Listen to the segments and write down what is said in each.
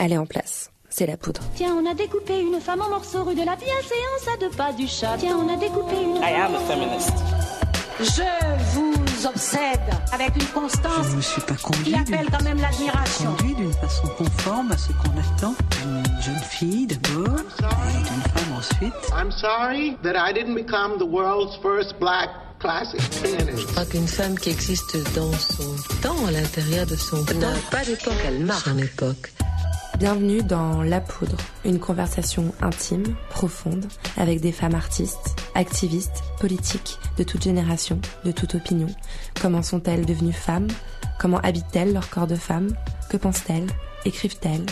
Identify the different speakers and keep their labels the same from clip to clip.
Speaker 1: elle est en place. C'est la poudre.
Speaker 2: Tiens, on a découpé une femme en morceaux rue de la bienséance à deux pas du chat. Tiens, on a découpé une.
Speaker 3: I am a feminist.
Speaker 2: Je vous obsède avec une constance
Speaker 4: Je ne me suis pas conduit
Speaker 2: qui appelle quand même l'admiration.
Speaker 4: conduit d'une façon conforme à ce qu'on attend d'une jeune fille d'abord et d'une femme ensuite.
Speaker 5: I'm sorry that I didn't become the world's first black classic pianist.
Speaker 6: crois qu'une femme qui existe dans son temps, à l'intérieur de son temps, n'a pas d'époque, elle marque son époque.
Speaker 1: Bienvenue dans La Poudre, une conversation intime, profonde, avec des femmes artistes, activistes, politiques, de toute génération, de toute opinion. Comment sont-elles devenues femmes? Comment habitent-elles leur corps de femme Que pensent-elles? Écrivent-elles?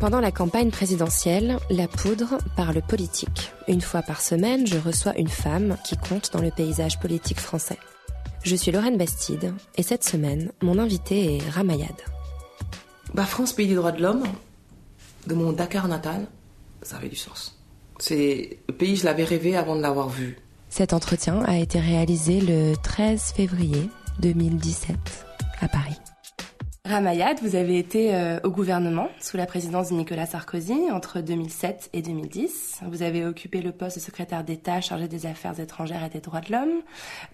Speaker 1: Pendant la campagne présidentielle, La Poudre parle politique. Une fois par semaine, je reçois une femme qui compte dans le paysage politique français. Je suis Lorraine Bastide et cette semaine, mon invité est Ramayad.
Speaker 7: Bah, France, pays des droits de l'homme, de mon Dakar natal, ça avait du sens. C'est le pays, je l'avais rêvé avant de l'avoir vu.
Speaker 1: Cet entretien a été réalisé le 13 février 2017 à Paris. Ramayad, vous avez été euh, au gouvernement sous la présidence de Nicolas Sarkozy entre 2007 et 2010. Vous avez occupé le poste de secrétaire d'État chargé des affaires étrangères et des droits de l'homme,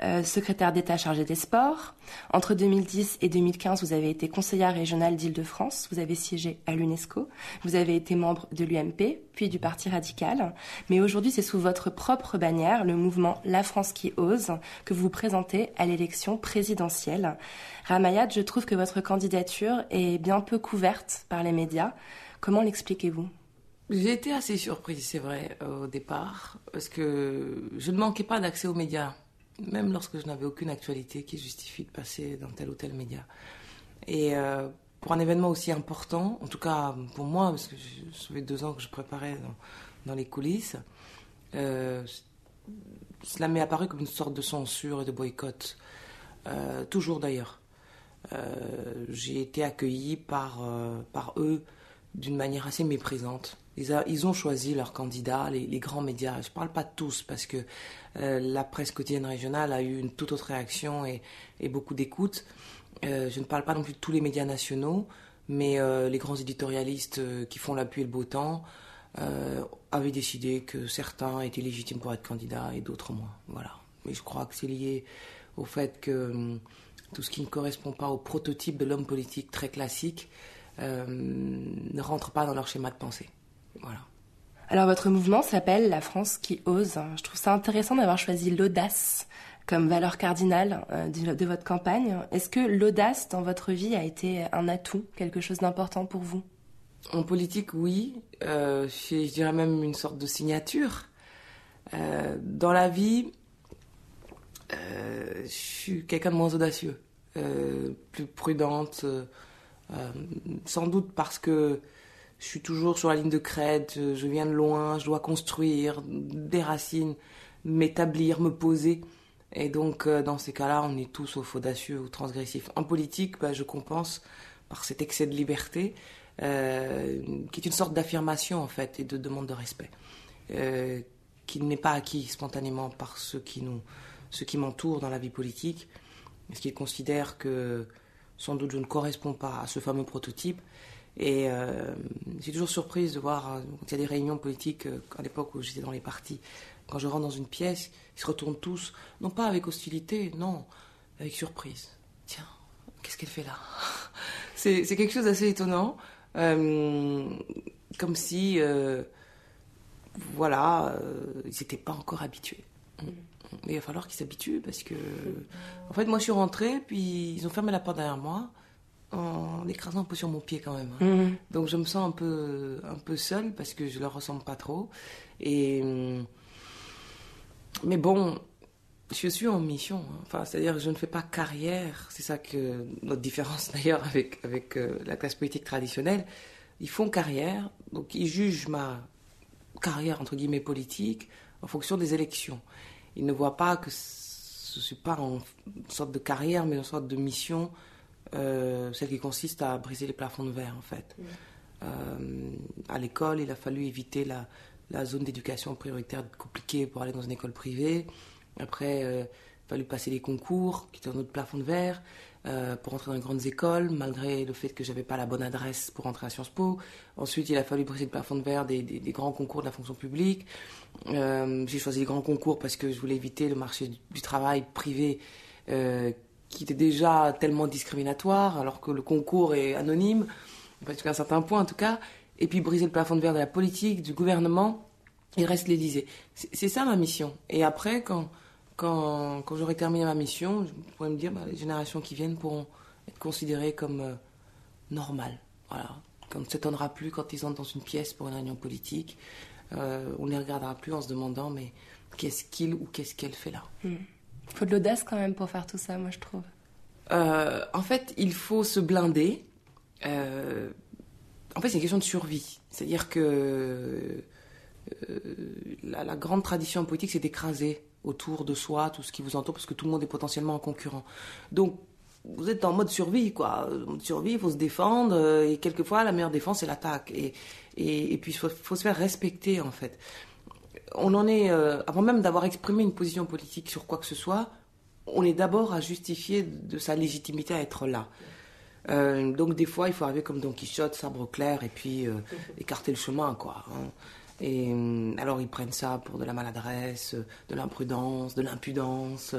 Speaker 1: euh, secrétaire d'État chargé des sports. Entre 2010 et 2015, vous avez été conseillère régionale d'Île-de-France. Vous avez siégé à l'UNESCO. Vous avez été membre de l'UMP, puis du Parti radical. Mais aujourd'hui, c'est sous votre propre bannière, le mouvement La France qui ose, que vous vous présentez à l'élection présidentielle. Ramayad, je trouve que votre candidature est bien peu couverte par les médias. Comment l'expliquez-vous?
Speaker 7: J'ai été assez surprise, c'est vrai, au départ, parce que je ne manquais pas d'accès aux médias, même lorsque je n'avais aucune actualité qui justifie de passer dans tel ou tel média. Et euh, pour un événement aussi important, en tout cas pour moi, parce que ça fait deux ans que je préparais dans, les coulisses, euh, cela m'est apparu comme une sorte de censure et de boycott. Euh, toujours d'ailleurs. Euh, j'ai été accueillie par, euh, par eux d'une manière assez méprisante. Ils, ont choisi leurs candidats, les, grands médias. Je ne parle pas de tous parce que euh, la presse quotidienne régionale a eu une toute autre réaction et, beaucoup d'écoute. Je ne parle pas non plus de tous les médias nationaux, mais les grands éditorialistes qui font l'appui et le beau temps avaient décidé que certains étaient légitimes pour être candidats et d'autres moins. Voilà. Mais je crois que c'est lié au fait que hum, tout ce qui ne correspond pas au prototype de l'homme politique très classique euh, ne rentre pas dans leur schéma de pensée. Voilà.
Speaker 1: Alors votre mouvement s'appelle La France qui ose. Je trouve ça intéressant d'avoir choisi l'audace comme valeur cardinale euh, de, de votre campagne. Est-ce que l'audace dans votre vie a été un atout, quelque chose d'important pour vous?
Speaker 7: En politique, oui. Euh, je dirais même une sorte de signature. Euh, dans la vie, je suis quelqu'un de moins audacieux, euh, plus prudente, euh, euh, sans doute parce que je suis toujours sur la ligne de crête, je, viens de loin, je dois construire des racines, m'établir, me poser. Et donc, euh, dans ces cas-là, on est tous sauf audacieux ou transgressifs. En politique, bah, je compense par cet excès de liberté, euh, qui est une sorte d'affirmation, en fait, et de demande de respect, euh, qui n'est pas acquis spontanément par ceux qui nous, ceux qui m'entourent dans la vie politique, parce qu'ils considèrent que sans doute je ne corresponds pas à ce fameux prototype. Et euh, j'ai toujours surprise de voir, euh, quand il y a des réunions politiques, euh, à l'époque où j'étais dans les partis, quand je rentre dans une pièce, ils se retournent tous, non pas avec hostilité, non, avec surprise. Tiens, qu'est-ce qu'elle fait là? C'est quelque chose d'assez étonnant, euh, comme si, voilà, ils n'étaient pas encore habitués. Mais il va falloir qu'ils s'habituent parce que, en fait, moi je suis rentrée, puis ils ont fermé la porte derrière moi en écrasant un peu sur mon pied quand même. hein. Donc je me sens un peu, un peu seule parce que je leur ressemble pas trop. Et, mais bon, je suis en mission. hein. Enfin, c'est-à-dire que je ne fais pas carrière. C'est ça que notre différence d'ailleurs avec, avec euh, la classe politique traditionnelle. Ils font carrière, donc ils jugent ma carrière entre guillemets politique en fonction des élections. Ils ne voient pas que ce ne suis pas en sorte de carrière, mais en sorte de mission, euh, celle qui consiste à briser les plafonds de verre en fait. Euh, à l'école, il a fallu éviter la, la zone d'éducation prioritaire compliquée pour aller dans une école privée. Après, euh, fallu passer les concours, qui étaient un autre plafond de verre, euh, pour entrer dans les grandes écoles, malgré le fait que j'avais pas la bonne adresse pour entrer à Sciences Po. Ensuite, il a fallu briser le plafond de verre des, grands concours de la fonction publique. Euh, j'ai choisi les grands concours parce que je voulais éviter le marché du, du travail privé euh, qui était déjà tellement discriminatoire, alors que le concours est anonyme, jusqu'à un certain point en tout cas. Et puis briser le plafond de verre de la politique, du gouvernement, il reste l'Élysée. C'est ça ma mission. Et après, quand quand, quand j'aurai terminé ma mission, je pourrais me dire bah, les générations qui viennent pourront être considérées comme euh, normales. Voilà. Qu'on ne s'étonnera plus quand ils entrent dans une pièce pour une réunion politique. Euh, on ne les regardera plus en se demandant mais qu'est-ce qu'il ou qu'est-ce qu'elle fait là?
Speaker 1: Il hmm. faut de l'audace quand même pour faire tout ça, moi je trouve.
Speaker 7: Euh, en fait, il faut se blinder. Euh, en fait, c'est une question de survie. C'est-à-dire que euh, la, la, grande tradition politique, c'est d'écraser autour de soi, tout ce qui vous entoure, parce que tout le monde est potentiellement un concurrent. Donc, vous êtes en mode survie, quoi. En mode survie, il faut se défendre, euh, et quelquefois, la meilleure défense, c'est l'attaque. Et, et, puis, il faut, se faire respecter, en fait. On en est, euh, avant même d'avoir exprimé une position politique sur quoi que ce soit, on est d'abord à justifier de sa légitimité à être là. Euh, donc, des fois, il faut arriver comme Don Quichotte, sabre clair, et puis euh, écarter le chemin, quoi. Hein. Et euh, alors ils prennent ça pour de la maladresse, de l'imprudence, de l'impudence,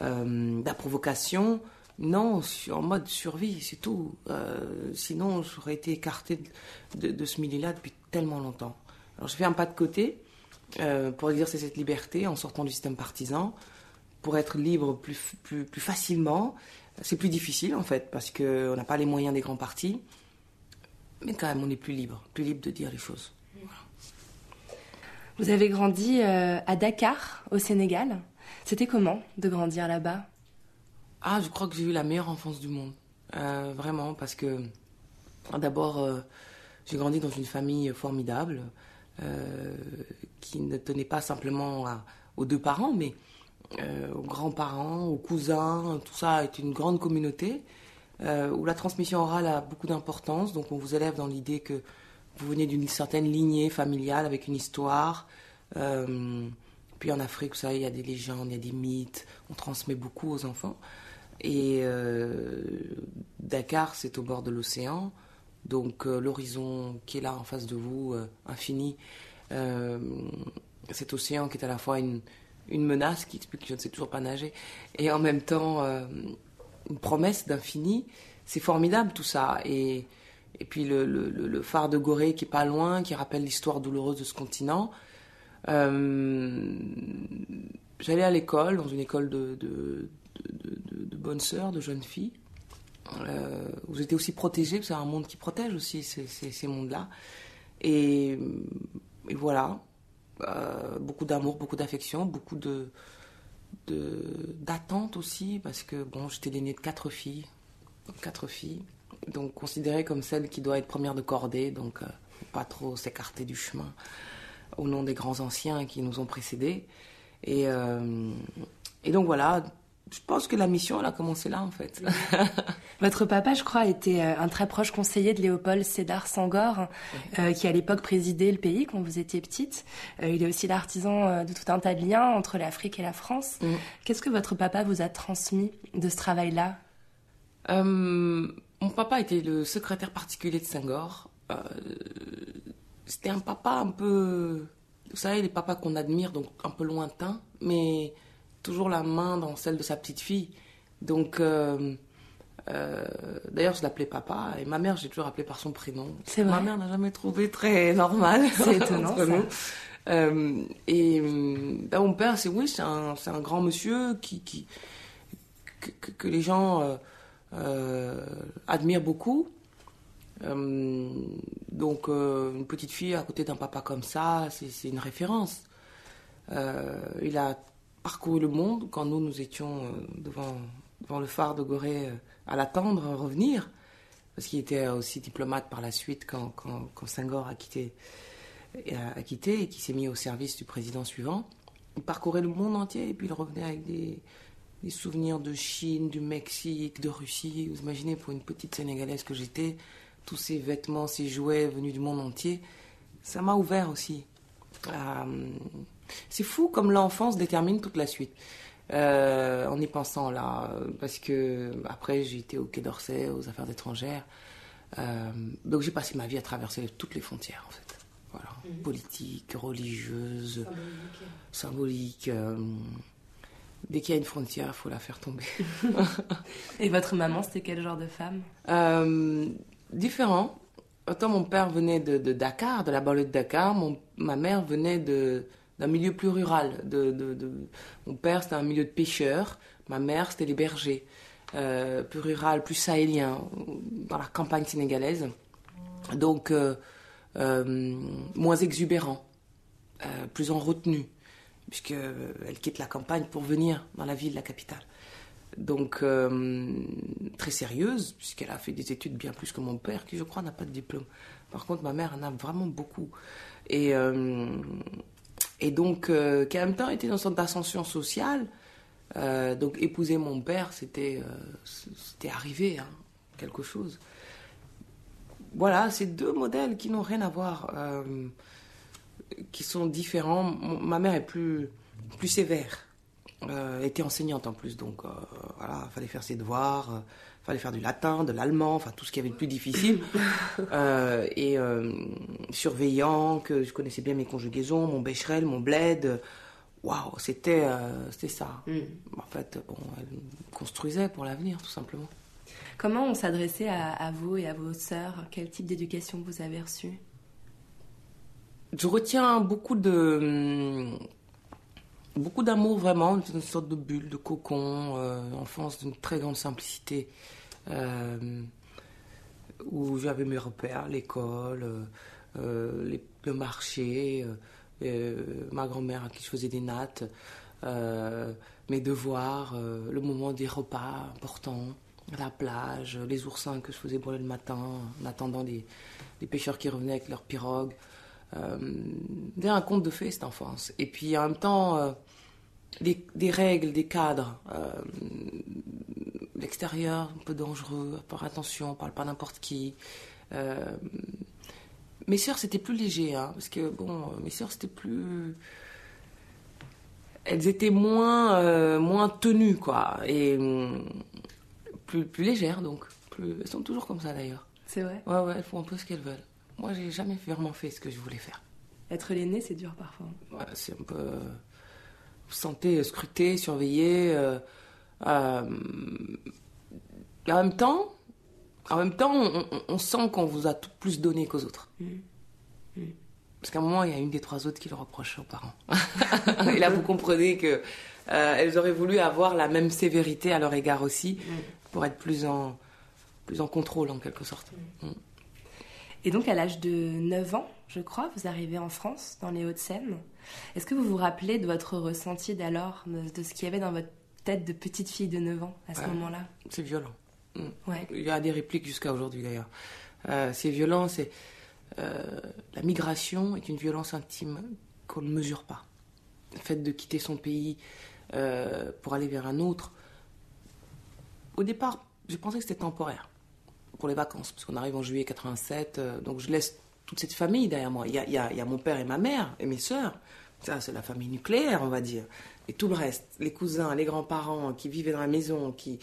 Speaker 7: euh, de la provocation. Non, en mode survie, c'est tout. Euh, sinon, j'aurais été écarté de, ce milieu-là depuis tellement longtemps. Alors je fais un pas de côté euh, pour exercer cette liberté en sortant du système partisan, pour être libre plus, plus, plus facilement. C'est plus difficile en fait, parce qu'on n'a pas les moyens des grands partis. Mais quand même, on est plus libre, plus libre de dire les choses.
Speaker 1: Vous avez grandi euh, à Dakar, au Sénégal. C'était comment de grandir là-bas?
Speaker 7: Ah, je crois que j'ai eu la meilleure enfance du monde. Euh, vraiment, parce que d'abord, euh, j'ai grandi dans une famille formidable qui ne tenait pas simplement aux deux parents, mais aux grands-parents, aux cousins. Tout ça est une grande communauté où la transmission orale a beaucoup d'importance. Donc, on vous élève dans l'idée que vous venez d'une certaine lignée familiale avec une histoire. Euh, puis en Afrique, vous savez, il y a des légendes, il y a des mythes. On transmet beaucoup aux enfants. Et euh, Dakar, c'est au bord de l'océan. Donc euh, l'horizon qui est là en face de vous, infini, cet océan qui est à la fois une, une menace, qui explique que je ne sais toujours pas nager, et en même temps une promesse d'infini. C'est formidable tout ça. Et et puis le, phare de Gorée qui est pas loin, qui rappelle l'histoire douloureuse de ce continent. Euh, J'allais à l'école, dans une école de, bonnes sœurs, de jeunes filles. Euh, où j'étais aussi protégée, parce que c'est un monde qui protège aussi ces, mondes-là. Et, et, voilà, euh, beaucoup d'amour, beaucoup d'affection, beaucoup de d'attente aussi, parce que bon, j'étais l'aînée de quatre filles, quatre filles donc considérée comme celle qui doit être première de cordée, donc euh, pas trop s'écarter du chemin au nom des grands anciens qui nous ont précédés. Et, euh, et donc voilà, je pense que la mission, elle a commencé là en fait.
Speaker 1: Votre papa, je crois, était euh, un très proche conseiller de Léopold Sédar Senghor, euh, qui à l'époque présidait le pays quand vous étiez petite. Euh, il est aussi l'artisan de tout un tas de liens entre l'Afrique et la France. Mm. Qu'est-ce que votre papa vous a transmis de ce travail-là?
Speaker 7: Mon papa était le secrétaire particulier de Senghor. Euh, C'était un papa un peu. Vous savez, les papas qu'on admire, donc un peu lointain, mais toujours la main dans celle de sa petite fille. Donc, euh, euh, d'ailleurs, je l'appelais papa, et ma mère, j'ai toujours appelé par son prénom.
Speaker 1: C'est
Speaker 7: Ma mère n'a jamais trouvé très normal.
Speaker 1: C'est étonnant. ça.
Speaker 7: Euh, et ben, mon père, c'est oui, c'est un, un, grand monsieur qui, qui que, que, les gens admire beaucoup. Euh, donc, euh, une petite fille à côté d'un papa comme ça, c'est une référence. il a parcouru le monde quand nous, nous étions devant, devant le phare de Gorée à l'attendre revenir, parce qu'il était aussi diplomate par la suite quand, quand, quand a quitté, a quitté et qui s'est mis au service du président suivant. Il parcourait le monde entier et puis il revenait avec des, des souvenirs de Chine, du Mexique, de Russie. Vous imaginez, pour une petite Sénégalaise que j'étais, tous ces vêtements, ces jouets venus du monde entier, ça m'a ouvert aussi. Euh, c'est fou comme l'enfance détermine toute la suite. euh, en y pensant là, parce que après j'ai été au Quai d'Orsay, aux affaires étrangères. Euh, donc j'ai passé ma vie à traverser toutes les frontières en fait. Voilà,
Speaker 1: Mhm.
Speaker 7: politique, religieuse, symbolique. Dès qu'il y a une frontière, il faut la faire tomber.
Speaker 1: Et votre maman, c'était quel genre de femme
Speaker 7: Euh, différent. Autant mon père venait de, de Dakar, de la banlieue de Dakar, mon, ma mère venait de, d'un milieu plus rural. De, mon père, c'était un milieu de pêcheurs, ma mère, c'était les bergers. Euh, plus rural, plus sahélien, dans la campagne sénégalaise. Donc, euh, moins exubérant, plus en retenue, puisqu'elle quitte la campagne pour venir dans la ville, la capitale. Donc, euh, très sérieuse, puisqu'elle a fait des études bien plus que mon père, qui je crois n'a pas de diplôme. Par contre, ma mère en a vraiment beaucoup. Et, euh, et donc, euh, qui en même temps était dans une sorte d'ascension sociale. Euh, donc, épouser mon père, c'était euh, c'était arrivé, hein, quelque chose. Voilà, c'est deux modèles qui n'ont rien à voir, euh, qui sont différents. Ma mère est plus, plus sévère. Euh, était enseignante en plus, donc euh, voilà, fallait faire ses devoirs, euh, fallait faire du latin, de l'allemand, enfin tout ce qui avait de plus difficile. Euh, et euh, surveillant, que je connaissais bien mes conjugaisons, mon bécherel, mon bled. Waouh, c'était c'était ça. En fait, bon, elle construisait pour l'avenir, tout simplement.
Speaker 1: Comment on s'adressait à, à vous et à vos sœurs? Quel type d'éducation vous avez reçu
Speaker 7: Je retiens beaucoup de beaucoup d'amour vraiment, une sorte de bulle, de cocon, euh, enfance d'une très grande simplicité, euh, où j'avais mes repères, l'école, euh, les- le marché, ma grand-mère à qui je faisais des nattes, mes devoirs, le moment des repas importants, la plage, les oursins que je faisais brûler le matin en attendant des pêcheurs qui revenaient avec leurs pirogues. Euh, un conte de fées cette enfance. Et puis en même temps, euh, des, des règles, des cadres. euh, L'extérieur, un peu dangereux, faire attention, on parle pas n'importe qui. Mes sœurs, c'était plus léger, hein, parce que bon, mes sœurs, c'était plus. Elles étaient moins, euh, moins tenues, quoi, et hum, plus, plus légères, donc. Plus... Elles sont toujours comme ça d'ailleurs.
Speaker 1: C'est vrai
Speaker 7: Ouais, ouais, elles font un peu ce qu'elles veulent. Moi, j'ai jamais vraiment fait ce que je voulais faire.
Speaker 1: Être l'aîné, c'est dur parfois.
Speaker 7: Ouais, c'est un peu. euh, Vous sentez euh, scruté, surveillé. euh, euh, et en même temps, en même temps, on, on- on sent qu'on vous a tout plus donné qu'aux autres. Parce qu'à un moment, il y a une des trois autres qui le reproche aux parents. et là, vous comprenez que euh, elles auraient voulu avoir la même sévérité à leur égard aussi, pour être plus en, plus en contrôle en quelque sorte.
Speaker 1: Et donc, à l'âge de 9 ans, je crois, vous arrivez en France, dans les Hauts-de-Seine. Est-ce que vous vous rappelez de votre ressenti d'alors, de, ce qu'il y avait dans votre tête de petite fille de 9 ans à ce
Speaker 7: Ouais.
Speaker 1: moment-là
Speaker 7: C'est violent.
Speaker 1: Ouais.
Speaker 7: Il y a des répliques jusqu'à aujourd'hui d'ailleurs. Euh, c'est violent, c'est. euh, la migration est une violence intime qu'on ne mesure pas. Le fait de quitter son pays euh, pour aller vers un autre. Au départ, je pensais que c'était temporaire pour les vacances, parce qu'on arrive en juillet 87, euh, donc je laisse toute cette famille derrière moi. Il y a, mon père et ma mère et mes sœurs. Ça, c'est la famille nucléaire, on va dire. Et tout le reste, les cousins, les grands-parents qui vivaient dans la maison, qui,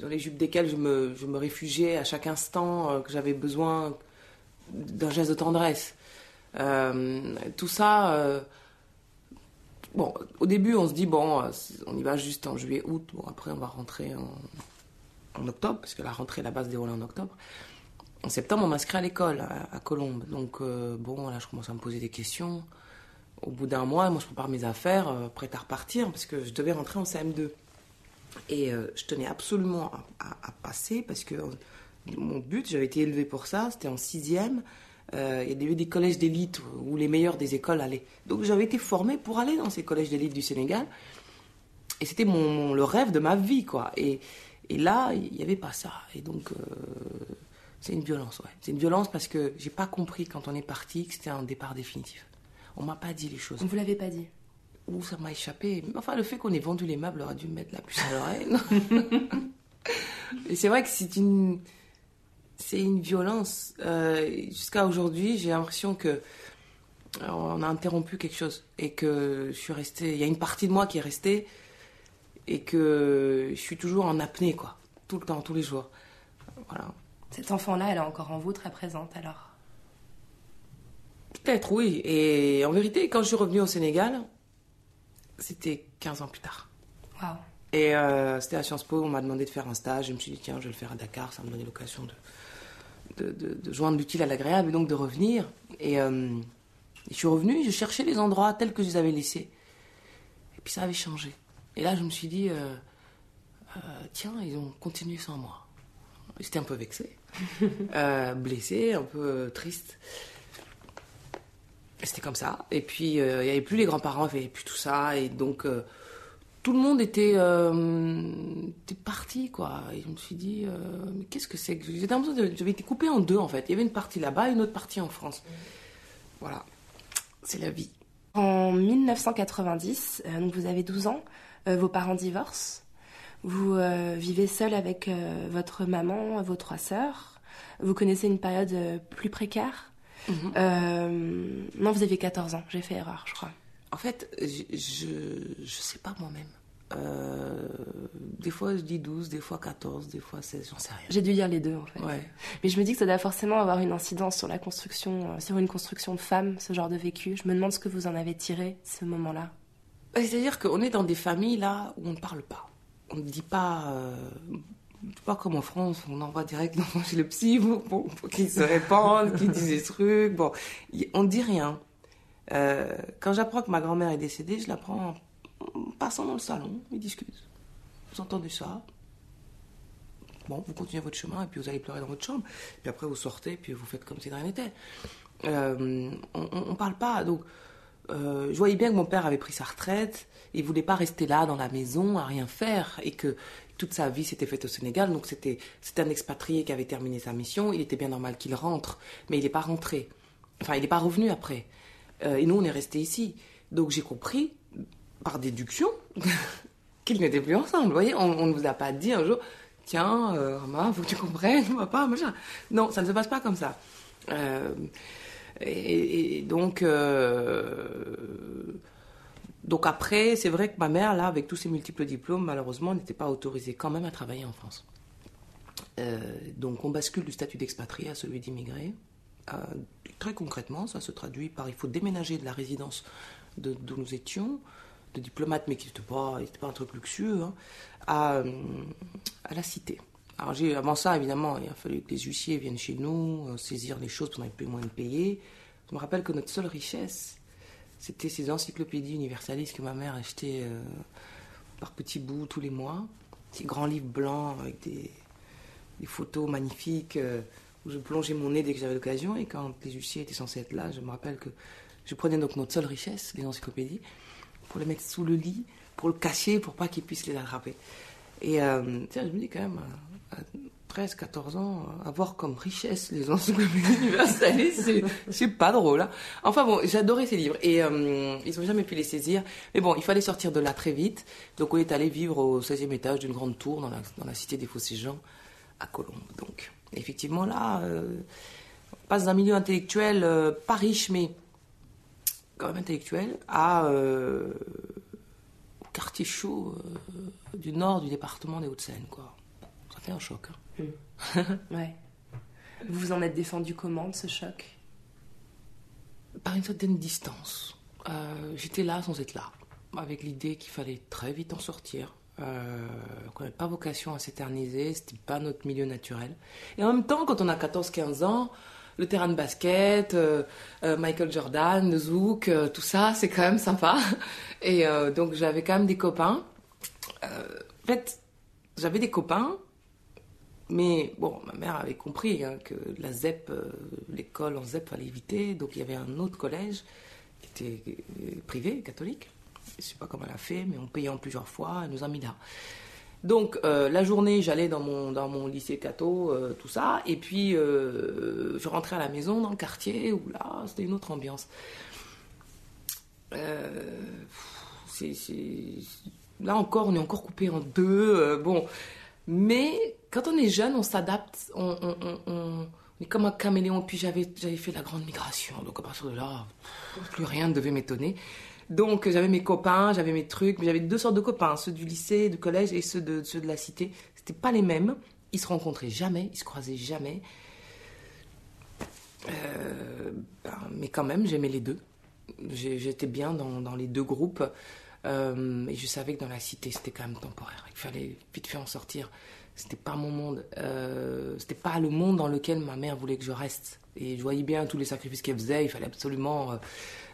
Speaker 7: dans les jupes desquelles je me, réfugiais à chaque instant euh, que j'avais besoin d'un geste de tendresse. Euh, tout ça, bon, au début on se dit, bon, on y va juste en juillet, août, bon, après on va rentrer en, en octobre, parce que la rentrée là-bas se déroule en octobre. En septembre, on m'inscrit à l'école, à, Colombes. Donc, euh, bon, là, je commence à me poser des questions. Au bout d'un mois, moi, je prépare mes affaires, euh, prête à repartir, parce que je devais rentrer en CM2. Et euh, je tenais absolument à, passer, parce que mon but, j'avais été élevée pour ça, c'était en sixième. Il y avait des collèges d'élite où les meilleurs des écoles allaient. Donc, j'avais été formée pour aller dans ces collèges d'élite du Sénégal. Et c'était le rêve de ma vie, quoi. Et, et là, il n'y avait pas ça. Et donc, euh, c'est une violence, ouais. C'est une violence parce que j'ai pas compris quand on est parti que c'était un départ définitif. On m'a pas dit les choses.
Speaker 1: On vous l'avait pas dit
Speaker 7: Ou ça m'a échappé. Enfin, le fait qu'on ait vendu les meubles aurait dû me mettre la puce à l'oreille. Et c'est vrai que c'est une, c'est une violence. Euh, Jusqu'à aujourd'hui, j'ai l'impression que on a interrompu quelque chose et que je suis restée. Il y a une partie de moi qui est restée et que je suis toujours en apnée, quoi. Tout le temps, tous les jours. Voilà.
Speaker 1: Cette enfant-là, elle est encore en vous, très présente alors?
Speaker 7: Peut-être, oui. Et en vérité, quand je suis revenue au Sénégal, c'était 15 ans plus tard.
Speaker 1: Waouh.
Speaker 7: Et euh, c'était à Sciences Po, on m'a demandé de faire un stage. Je me suis dit, tiens, je vais le faire à Dakar, ça me donnait l'occasion de, de, de, de joindre l'utile à l'agréable et donc de revenir. Et euh, je suis revenue, je cherchais les endroits tels que je les avais laissés. Et puis ça avait changé. Et là, je me suis dit, euh, euh, tiens, ils ont continué sans moi. J'étais un peu vexée, euh, blessée, un peu triste. C'était comme ça. Et puis, euh, il n'y avait plus les grands-parents, il n'y avait plus tout ça. Et donc, tout le monde était, était parti, quoi. Et je me suis dit, mais qu'est-ce que c'est que... L'impression de- J'avais été coupée en deux, en fait. Il y avait une partie là-bas et une autre partie en France. Voilà. C'est la vie.
Speaker 1: En 1990, euh, donc vous avez 12 ans, vos parents divorcent. Vous euh, vivez seul avec euh, votre maman, vos trois sœurs. Vous connaissez une période euh, plus précaire. Euh, non, vous aviez 14 ans. J'ai fait erreur, je crois.
Speaker 7: En fait, je, je, je sais pas moi-même. Euh, des fois, je dis 12, des fois 14, des fois 16, j'en sais rien.
Speaker 1: J'ai dû lire les deux, en fait.
Speaker 7: Ouais.
Speaker 1: Mais je me dis que ça doit forcément avoir une incidence sur la construction, euh, sur une construction de femme, ce genre de vécu. Je me demande ce que vous en avez tiré, ce moment-là.
Speaker 7: C'est-à-dire qu'on est dans des familles là où on ne parle pas. On ne dit pas. Euh, pas comme en France, on envoie direct chez le psy pour, pour- qu'il se répande, qu'il dise des trucs. Bon, on ne dit rien. Euh, quand j'apprends que ma grand-mère est décédée, je l'apprends en, passant dans le salon, ils discutent. Vous entendez ça? Bon, vous continuez votre chemin et puis vous allez pleurer dans votre chambre. Puis après, vous sortez puis vous faites comme si de rien n'était. Euh, on ne parle pas. Donc, euh, je voyais bien que mon père avait pris sa retraite. Il voulait pas rester là dans la maison à rien faire et que toute sa vie s'était faite au Sénégal. Donc c'était c'était un expatrié qui avait terminé sa mission. Il était bien normal qu'il rentre, mais il n'est pas rentré. Enfin, il n'est pas revenu après. Euh, et nous, on est restés ici. Donc j'ai compris par déduction qu'ils n'étaient plus ensemble. Vous voyez, on, ne vous a pas dit un jour, tiens, euh, Rama, faut que tu comprennes, papa, machin. Non, ça ne se passe pas comme ça. Euh, et, donc, euh, donc après, c'est vrai que ma mère, là, avec tous ses multiples diplômes, malheureusement, n'était pas autorisée quand même à travailler en France. Euh, donc on bascule du statut d'expatrié à celui d'immigré. Euh, très concrètement, ça se traduit par il faut déménager de la résidence de- d'où nous étions, de diplomate, mais qui n'était pas, pas un truc luxueux, hein, à la cité. Avant ça, évidemment, il a fallu que les huissiers viennent chez nous, euh, saisir les choses, qu'on n'avait plus moyen de payer. Je me rappelle que notre seule richesse, c'était ces encyclopédies universalistes que ma mère achetait euh, par petits bouts tous les mois. Ces grands livres blancs avec des, des photos magnifiques euh, où je plongeais mon nez dès que j'avais l'occasion. Et quand les huissiers étaient censés être là, je me rappelle que je prenais donc notre seule richesse, les encyclopédies, pour les mettre sous le lit, pour le cacher, pour pas qu'ils puissent les attraper. Et euh, tiens, je me dis quand même, à, à 13, 14 ans, avoir comme richesse les encyclopédies universalistes, c'est- pas drôle. hein. Enfin bon, j'adorais ces livres et euh, ils ont jamais pu les saisir. Mais bon, il fallait sortir de là très vite. Donc on est allé vivre au 16e étage d'une grande tour dans la, dans la cité des Fossés-Jean, à Colombes. Donc effectivement là, euh, on passe d'un milieu intellectuel euh, pas riche mais quand même intellectuel à euh, quartier chaud euh, du nord du département des Hauts-de-Seine quoi. Ça fait un choc. hein.
Speaker 1: Ouais. Vous vous en êtes défendu comment de ce choc?
Speaker 7: Par une certaine distance. Euh, J'étais là sans être là, avec l'idée qu'il fallait très vite en sortir, euh, qu'on n'avait pas vocation à s'éterniser, c'était pas notre milieu naturel. Et en même temps, quand on a 14-15 ans, le terrain de basket, euh, euh, Michael Jordan, zouk, euh, tout ça, c'est quand même sympa. Et donc j'avais quand même des copains. En fait, j'avais des copains, mais bon, ma mère avait compris hein, que la ZEP, l'école en ZEP, fallait éviter. Donc il y avait un autre collège qui était privé, catholique. Je sais pas comment elle a fait, mais on payait en plusieurs fois. Elle nous a mis là. Donc euh, la journée, j'allais dans mon, dans mon lycée catho, euh, tout ça. Et puis euh, je rentrais à la maison, dans le quartier, où là, c'était une autre ambiance. Là encore, on est encore coupé en deux. bon, mais quand on est jeune, on s'adapte, on, on- est comme un caméléon. Puis j'avais fait la grande migration. Donc à partir de là, plus rien ne devait m'étonner. Donc j'avais mes copains, j'avais mes trucs, mais j'avais deux sortes de copains, ceux du lycée, du collège et ceux de, ceux de la cité. C'était pas les mêmes. Ils se rencontraient jamais, ils se croisaient jamais. Euh, ben, mais quand même, j'aimais les deux. J'étais bien dans, dans, les deux groupes. Euh, et je savais que dans la cité, c'était quand même temporaire. Il fallait vite faire en sortir. C'était pas mon monde. Euh, c'était pas le monde dans lequel ma mère voulait que je reste. Et je voyais bien tous les sacrifices qu'elle faisait. Il fallait absolument euh,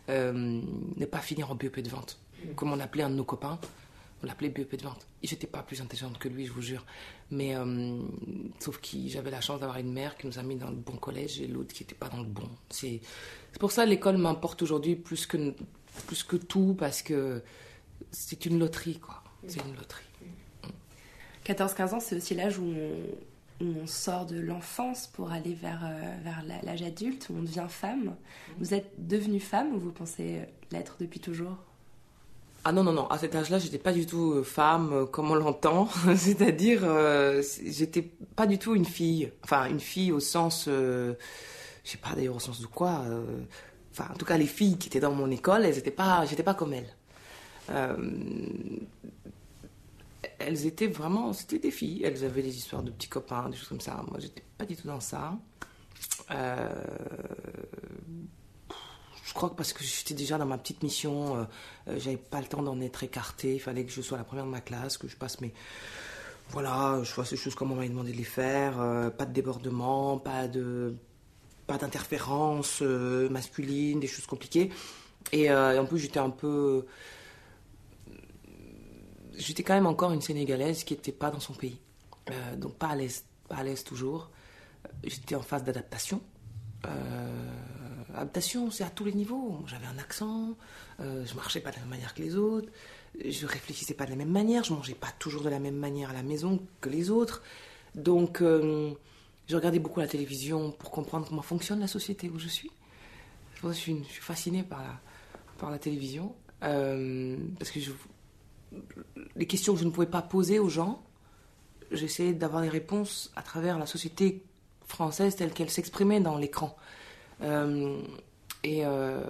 Speaker 7: euh, ne pas finir en BEP de vente. Comme on appelait un de nos copains, on l'appelait BEP de vente. Et j'étais pas plus intelligente que lui, je vous jure. Mais euh, sauf que j'avais la chance d'avoir une mère qui nous a mis dans le bon collège et l'autre qui n'était pas dans le bon. C'est pour ça que l'école m'importe aujourd'hui plus que, plus que tout parce que c'est une loterie, quoi. C'est une loterie.
Speaker 1: 14-15 ans, c'est aussi l'âge où on, sort de l'enfance pour aller vers, euh, vers l'âge adulte, où on devient femme. Vous êtes devenue femme ou vous pensez l'être depuis toujours?
Speaker 7: Ah non, non, non, à cet âge-là, j'étais pas du tout euh, femme euh, comme on l'entend. C'est-à-dire, euh, j'étais pas du tout une fille. Enfin, une fille au sens. Euh, je sais pas d'ailleurs au sens de quoi. Enfin, en tout cas, les filles qui étaient dans mon école, elles étaient pas. J'étais pas comme elles. Elles étaient vraiment. C'était des filles. Elles avaient des histoires de petits copains, des choses comme ça. Moi, j'étais pas du tout dans ça. Euh je crois que parce que j'étais déjà dans ma petite mission, euh, euh, j'avais pas le temps d'en être écarté. Il fallait que je sois la première de ma classe, que je passe mes. Voilà, je fasse les choses comme on m'avait demandé de les faire. Euh, pas de débordement, pas de. pas d'interférence masculine, des choses compliquées. Et, et en plus, j'étais un peu. J'étais quand même encore une Sénégalaise qui n'était pas dans son pays. donc pas à l'aise, pas à l'aise toujours. J'étais en phase d'adaptation. Euh, adaptation, c'est à tous les niveaux. J'avais un accent, euh, je marchais pas de la même manière que les autres, je réfléchissais pas de la même manière, je mangeais pas toujours de la même manière à la maison que les autres. Donc, euh, je regardais beaucoup la télévision pour comprendre comment fonctionne la société où je suis. Je suis, fascinée par la, télévision euh, parce que je, les questions que je ne pouvais pas poser aux gens, j'essayais d'avoir des réponses à travers la société française telle qu'elle s'exprimait dans l'écran. Euh, et euh,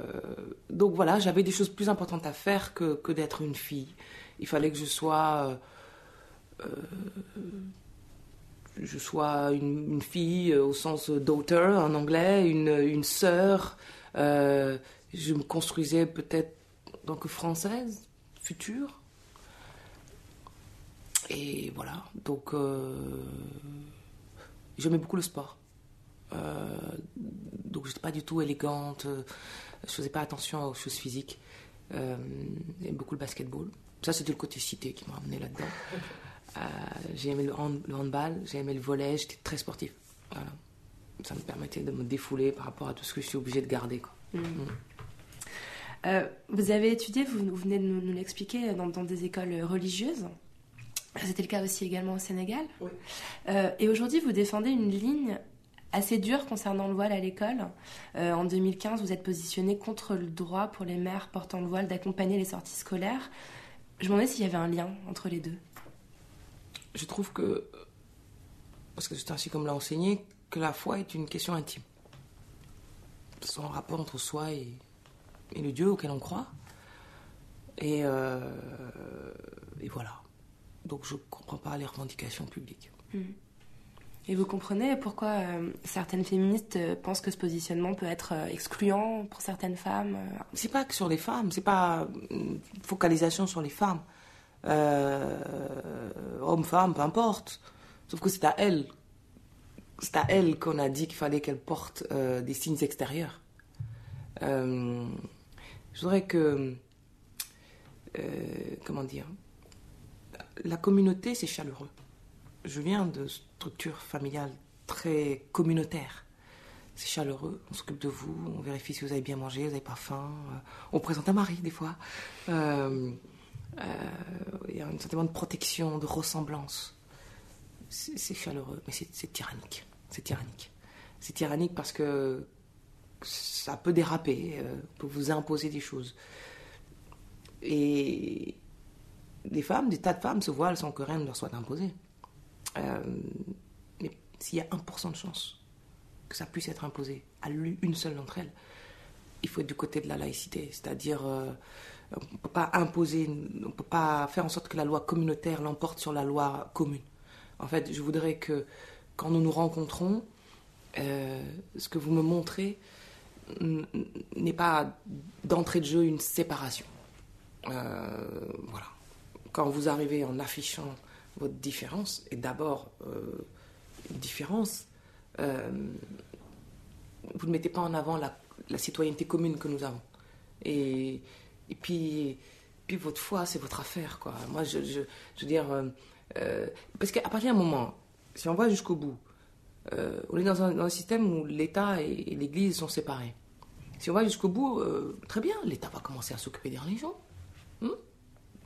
Speaker 7: donc voilà, j'avais des choses plus importantes à faire que, d'être une fille. Il fallait que je sois, euh, je sois une, fille au sens daughter en anglais, une, une sœur. Je me construisais peut-être en tant que française future. Et voilà, donc j'aimais beaucoup le sport. Euh, donc j'étais pas du tout élégante, je faisais pas attention aux choses physiques. Euh, j'aimais beaucoup le basketball. Ça, c'était le côté cité qui m'a amené là-dedans. Euh, j'ai aimé le, hand, le handball, j'ai aimé le volet, j'étais très sportif. Voilà. Ça me permettait de me défouler par rapport à tout ce que je suis obligée de garder. Quoi. Mmh. Mmh.
Speaker 1: Euh, vous avez étudié, vous, vous venez de nous, nous l'expliquer, dans, dans, des écoles religieuses. C'était le cas aussi également au Sénégal.
Speaker 7: Oui.
Speaker 1: Euh, et aujourd'hui, vous défendez une ligne assez dur concernant le voile à l'école. Euh, en 2015, vous êtes positionné contre le droit pour les mères portant le voile d'accompagner les sorties scolaires. Je me demandais s'il y avait un lien entre les deux.
Speaker 7: Je trouve que, parce que c'est ainsi comme l'a enseigné, que la foi est une question intime. C'est un rapport entre soi et, et, le Dieu auquel on croit. Et, euh, et voilà. Donc je ne comprends pas les revendications publiques.
Speaker 1: Mmh. Et vous comprenez pourquoi euh, certaines féministes euh, pensent que ce positionnement peut être euh, excluant pour certaines femmes
Speaker 7: C'est pas que sur les femmes, c'est pas une focalisation sur les femmes. Hommes-femmes, peu importe. Sauf que c'est à elles, c'est à elles qu'on a dit qu'il fallait qu'elles portent des signes extérieurs. je voudrais que, comment dire, la communauté c'est chaleureux. Je viens de structure familiale très communautaire. C'est chaleureux, on s'occupe de vous, on vérifie si vous avez bien mangé, vous n'avez pas faim. Euh, on présente un mari des fois. Euh, euh, il y a un sentiment de protection, de ressemblance. C'est chaleureux, mais c'est tyrannique. C'est tyrannique. C'est tyrannique parce que ça peut déraper, euh, peut vous imposer des choses. Et des femmes, des tas de femmes se voilent sans que rien ne leur soit imposé. Euh, mais s'il y a 1% de chance que ça puisse être imposé à une seule d'entre elles, il faut être du côté de la laïcité, c'est-à-dire euh, on ne peut pas imposer, on ne peut pas faire en sorte que la loi communautaire l'emporte sur la loi commune. En fait, je voudrais que quand nous nous rencontrons, euh, ce que vous me montrez n'est pas d'entrée de jeu une séparation. Euh, voilà. Quand vous arrivez en affichant votre différence, et d'abord une différence, vous ne mettez pas en avant la citoyenneté commune que nous avons. Et, puis, puis votre foi, c'est votre affaire. Moi, je, dire, euh, euh, parce qu'à partir d'un moment, si on va jusqu'au bout, euh, on est dans un, système où l'État et, l'Église sont séparés. Si on va jusqu'au bout, très bien, l'État va commencer à s'occuper des religions. Hmm?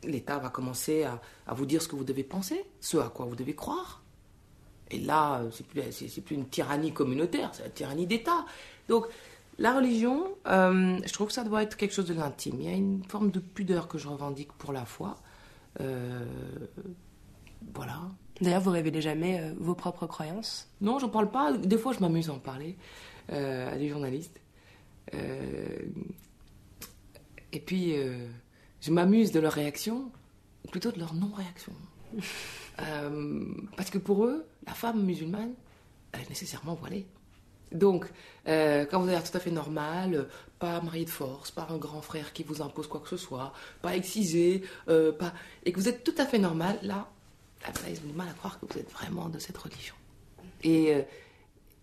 Speaker 7: L'État va commencer à, à, vous dire ce que vous devez penser, ce à quoi vous devez croire. Et là, c'est plus, c'est, plus une tyrannie communautaire, c'est la tyrannie d'État. Donc, la religion, euh, je trouve que ça doit être quelque chose de l'intime. Il y a une forme de pudeur que je revendique pour la foi. Euh, voilà.
Speaker 1: D'ailleurs, vous révélez jamais euh, vos propres croyances?
Speaker 7: Non, j'en parle pas. Des fois, je m'amuse à en parler à des journalistes. et puis, je m'amuse de leur réaction, plutôt de leur non-réaction. parce que pour eux, la femme musulmane, elle est nécessairement voilée. Donc, euh, quand vous avez l'air tout à fait normal, pas marié de force, pas un grand frère qui vous impose quoi que ce soit, pas excisé, euh, pas... et que vous êtes tout à fait normal, là, là ils ont du mal à croire que vous êtes vraiment de cette religion. Et, euh,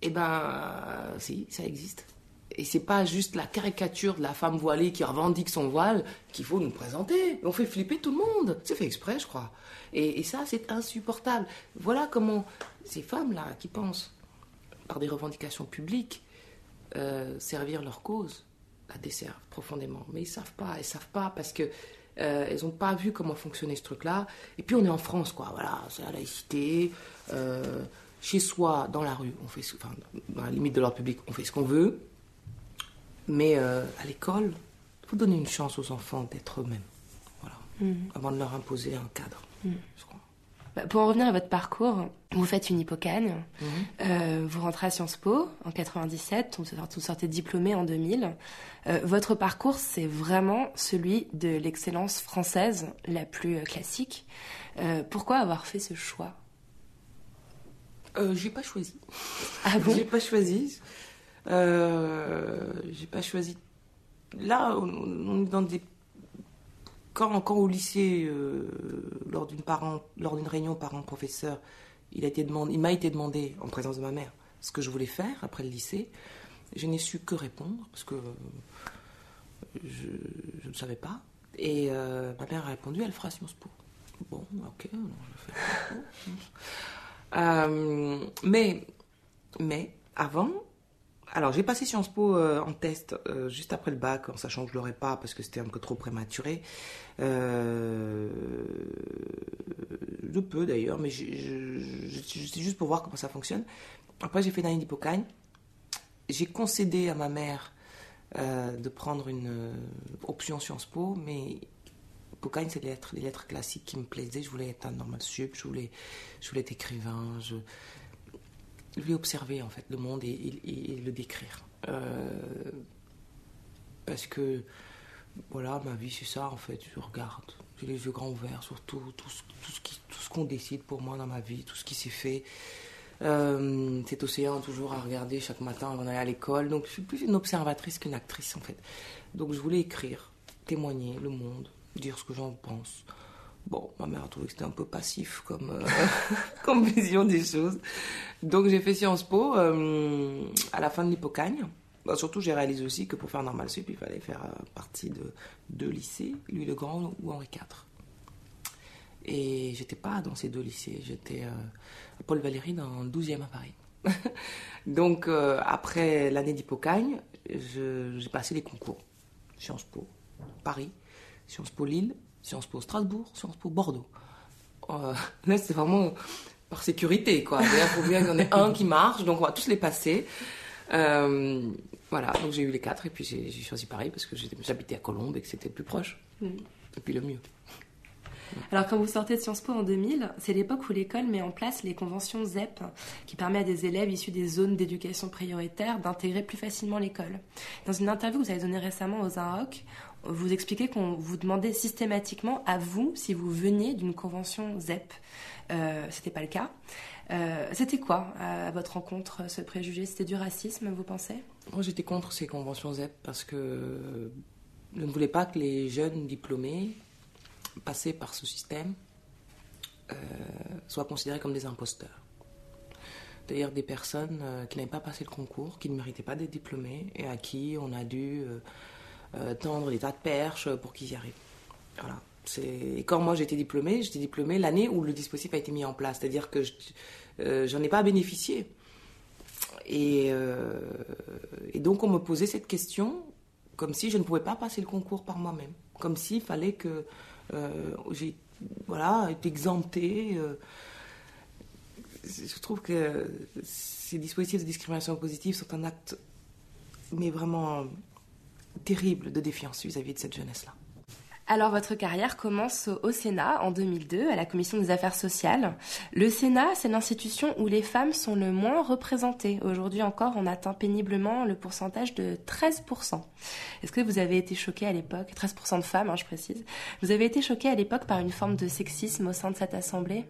Speaker 7: et ben, si, ça existe. Et c'est pas juste la caricature de la femme voilée qui revendique son voile qu'il faut nous présenter. On fait flipper tout le monde. C'est fait exprès, je crois. Et, ça, c'est insupportable. Voilà comment ces femmes-là qui pensent par des revendications publiques, euh, servir leur cause, la desservent profondément. Mais ils savent pas, ils savent pas parce que euh, n'ont pas vu comment fonctionnait ce truc-là. Et puis on est en France, quoi. Voilà, c'est la laïcité. Euh, chez soi, dans la rue, on fait, enfin, dans la limite de l'ordre public, on fait ce qu'on veut. Mais euh, à l'école, il faut donner une chance aux enfants d'être eux-mêmes. Voilà. Mmh. Avant de leur imposer un cadre, mmh. je crois.
Speaker 1: Bah, pour en revenir à votre parcours, vous faites une hippocane, mhm. euh, vous rentrez à Sciences Po en 97, vous sortez diplômé en 2000. Euh, votre parcours, c'est vraiment celui de l'excellence française la plus euh, classique. pourquoi avoir fait ce choix?
Speaker 7: Euh, J'ai pas choisi.
Speaker 1: Ah bon?
Speaker 7: J'ai pas choisi. J'ai pas choisi. Là, on est dans des quand, au lycée, euh, lors d'une réunion parents-professeurs, il, il m'a été demandé, en présence de ma mère, ce que je voulais faire après le lycée. Je n'ai su que répondre, parce que je, ne savais pas. Et euh, ma mère a répondu, elle fera Sciences Po. Bon, ok, je fais euh, mais, mais, avant, alors, j'ai passé Sciences Po euh, en test euh, juste après le bac, en sachant que je l'aurais pas parce que c'était un peu trop prématuré. Euh, je peux d'ailleurs, mais c'est juste pour voir comment ça fonctionne. Après, j'ai fait une année. J'ai concédé à ma mère de prendre une option Sciences Po, mais Hypocagne, c'est les lettres, classiques qui me plaisaient. Je voulais être un normal sup, je voulais, je voulais être écrivain, lui observer en fait le monde et, le décrire. Euh, parce que voilà, ma vie c'est ça en fait, je regarde, j'ai les yeux grands ouverts sur tout, tout, ce, qu'on décide pour moi dans ma vie, tout ce qui s'est fait. Euh, cet océan toujours à regarder chaque matin avant d'aller à l'école. Donc je suis plus une observatrice qu'une actrice en fait. Donc je voulais écrire, témoigner le monde, dire ce que j'en pense. Bon, ma mère a trouvé que c'était un peu passif comme, euh, vision des choses. Donc j'ai fait Sciences Po euh, à la fin de l'hypocagne. Bah, surtout, j'ai réalisé aussi que pour faire normal sup, il fallait faire euh, partie de deux lycées, lui le Grand ou Henri IV. Et j'étais pas dans ces deux lycées, j'étais Paul Valéry dans le 12e à Paris. Donc après l'année d'hypocagne, j'ai passé les concours. Sciences Po Paris, Sciences Po Lille, Sciences Po Strasbourg, Sciences Po Bordeaux. Euh, là, c'est vraiment par sécurité, quoi. Il faut bien qu'il y en ait un qui marche, donc on va tous les passer. Euh, voilà, donc j'ai eu les quatre et puis j'ai choisi Paris parce que j'habitais à Colombes et que c'était le plus proche. Mm. Et puis le mieux.
Speaker 1: Alors quand vous sortez de Sciences Po en 2000, c'est l'époque où l'école met en place les conventions ZEP, qui permet à des élèves issus des zones d'éducation prioritaire d'intégrer plus facilement l'école. Dans une interview que vous avez donnée récemment aux INROC, vous expliquez qu'on vous demandait systématiquement à vous si vous veniez d'une convention ZEP. Euh, C'était pas le cas. Euh, C'était quoi à votre rencontre ce préjugé? C'était du racisme, vous pensez?
Speaker 7: Moi j'étais contre ces conventions ZEP parce que je ne voulais pas que les jeunes diplômés passés par ce système euh, soient considérés comme des imposteurs. D'ailleurs, des personnes euh, qui n'avaient pas passé le concours, qui ne méritaient pas d'être diplômés et à qui on a dû euh, euh, tendre des tas de perches pour qu'ils y arrivent. Voilà. Et quand moi j'étais diplômée, j'étais diplômée l'année où le dispositif a été mis en place, c'est-à-dire que je euh, j'en ai pas bénéficié. Et, euh, et, donc on me posait cette question comme si je ne pouvais pas passer le concours par moi-même, comme s'il fallait que euh, j'ai voilà, été exemptée. Euh. je trouve que ces dispositifs de discrimination positive sont un acte, mais vraiment terrible de défiance vis-à-vis -vis de cette jeunesse-là.
Speaker 1: Alors votre carrière commence au Sénat en 2002 à la Commission des affaires sociales. Le Sénat, c'est l'institution où les femmes sont le moins représentées. Aujourd'hui encore, on atteint péniblement le pourcentage de 13%. Est-ce que vous avez été choqué à l'époque 13% de femmes, hein, je précise. Vous avez été choqué à l'époque par une forme de sexisme au sein de cette assemblée?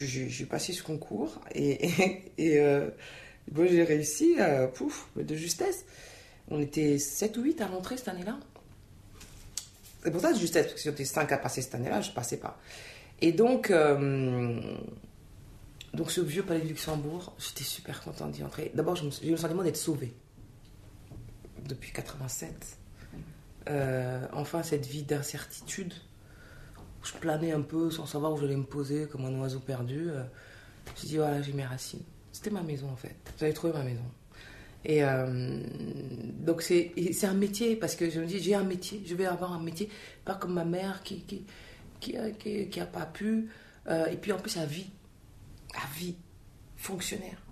Speaker 7: J'ai passé ce concours et, et, et euh, bon, j'ai réussi, euh, pouf, de justesse. On était 7 ou 8 à rentrer cette année-là. C'est pour ça que justesse, parce que j'étais 5 à passer cette année-là, je ne passais pas. Et donc, euh, donc ce vieux palais de Luxembourg, j'étais super contente d'y entrer. D'abord, j'ai eu le sentiment d'être sauvée depuis 87. Euh, enfin, cette vie d'incertitude, où je planais un peu sans savoir où j'allais me poser comme un oiseau perdu. Euh, je me suis dit, voilà, j'ai mes racines. C'était ma maison en fait. J'avais trouvé ma maison. Et euh, donc c'est un métier parce que je me dis j'ai un métier, je vais avoir un métier, pas comme ma mère qui qui qui, a pas pu. Euh, et puis en plus à vie, à vie, fonctionnaire.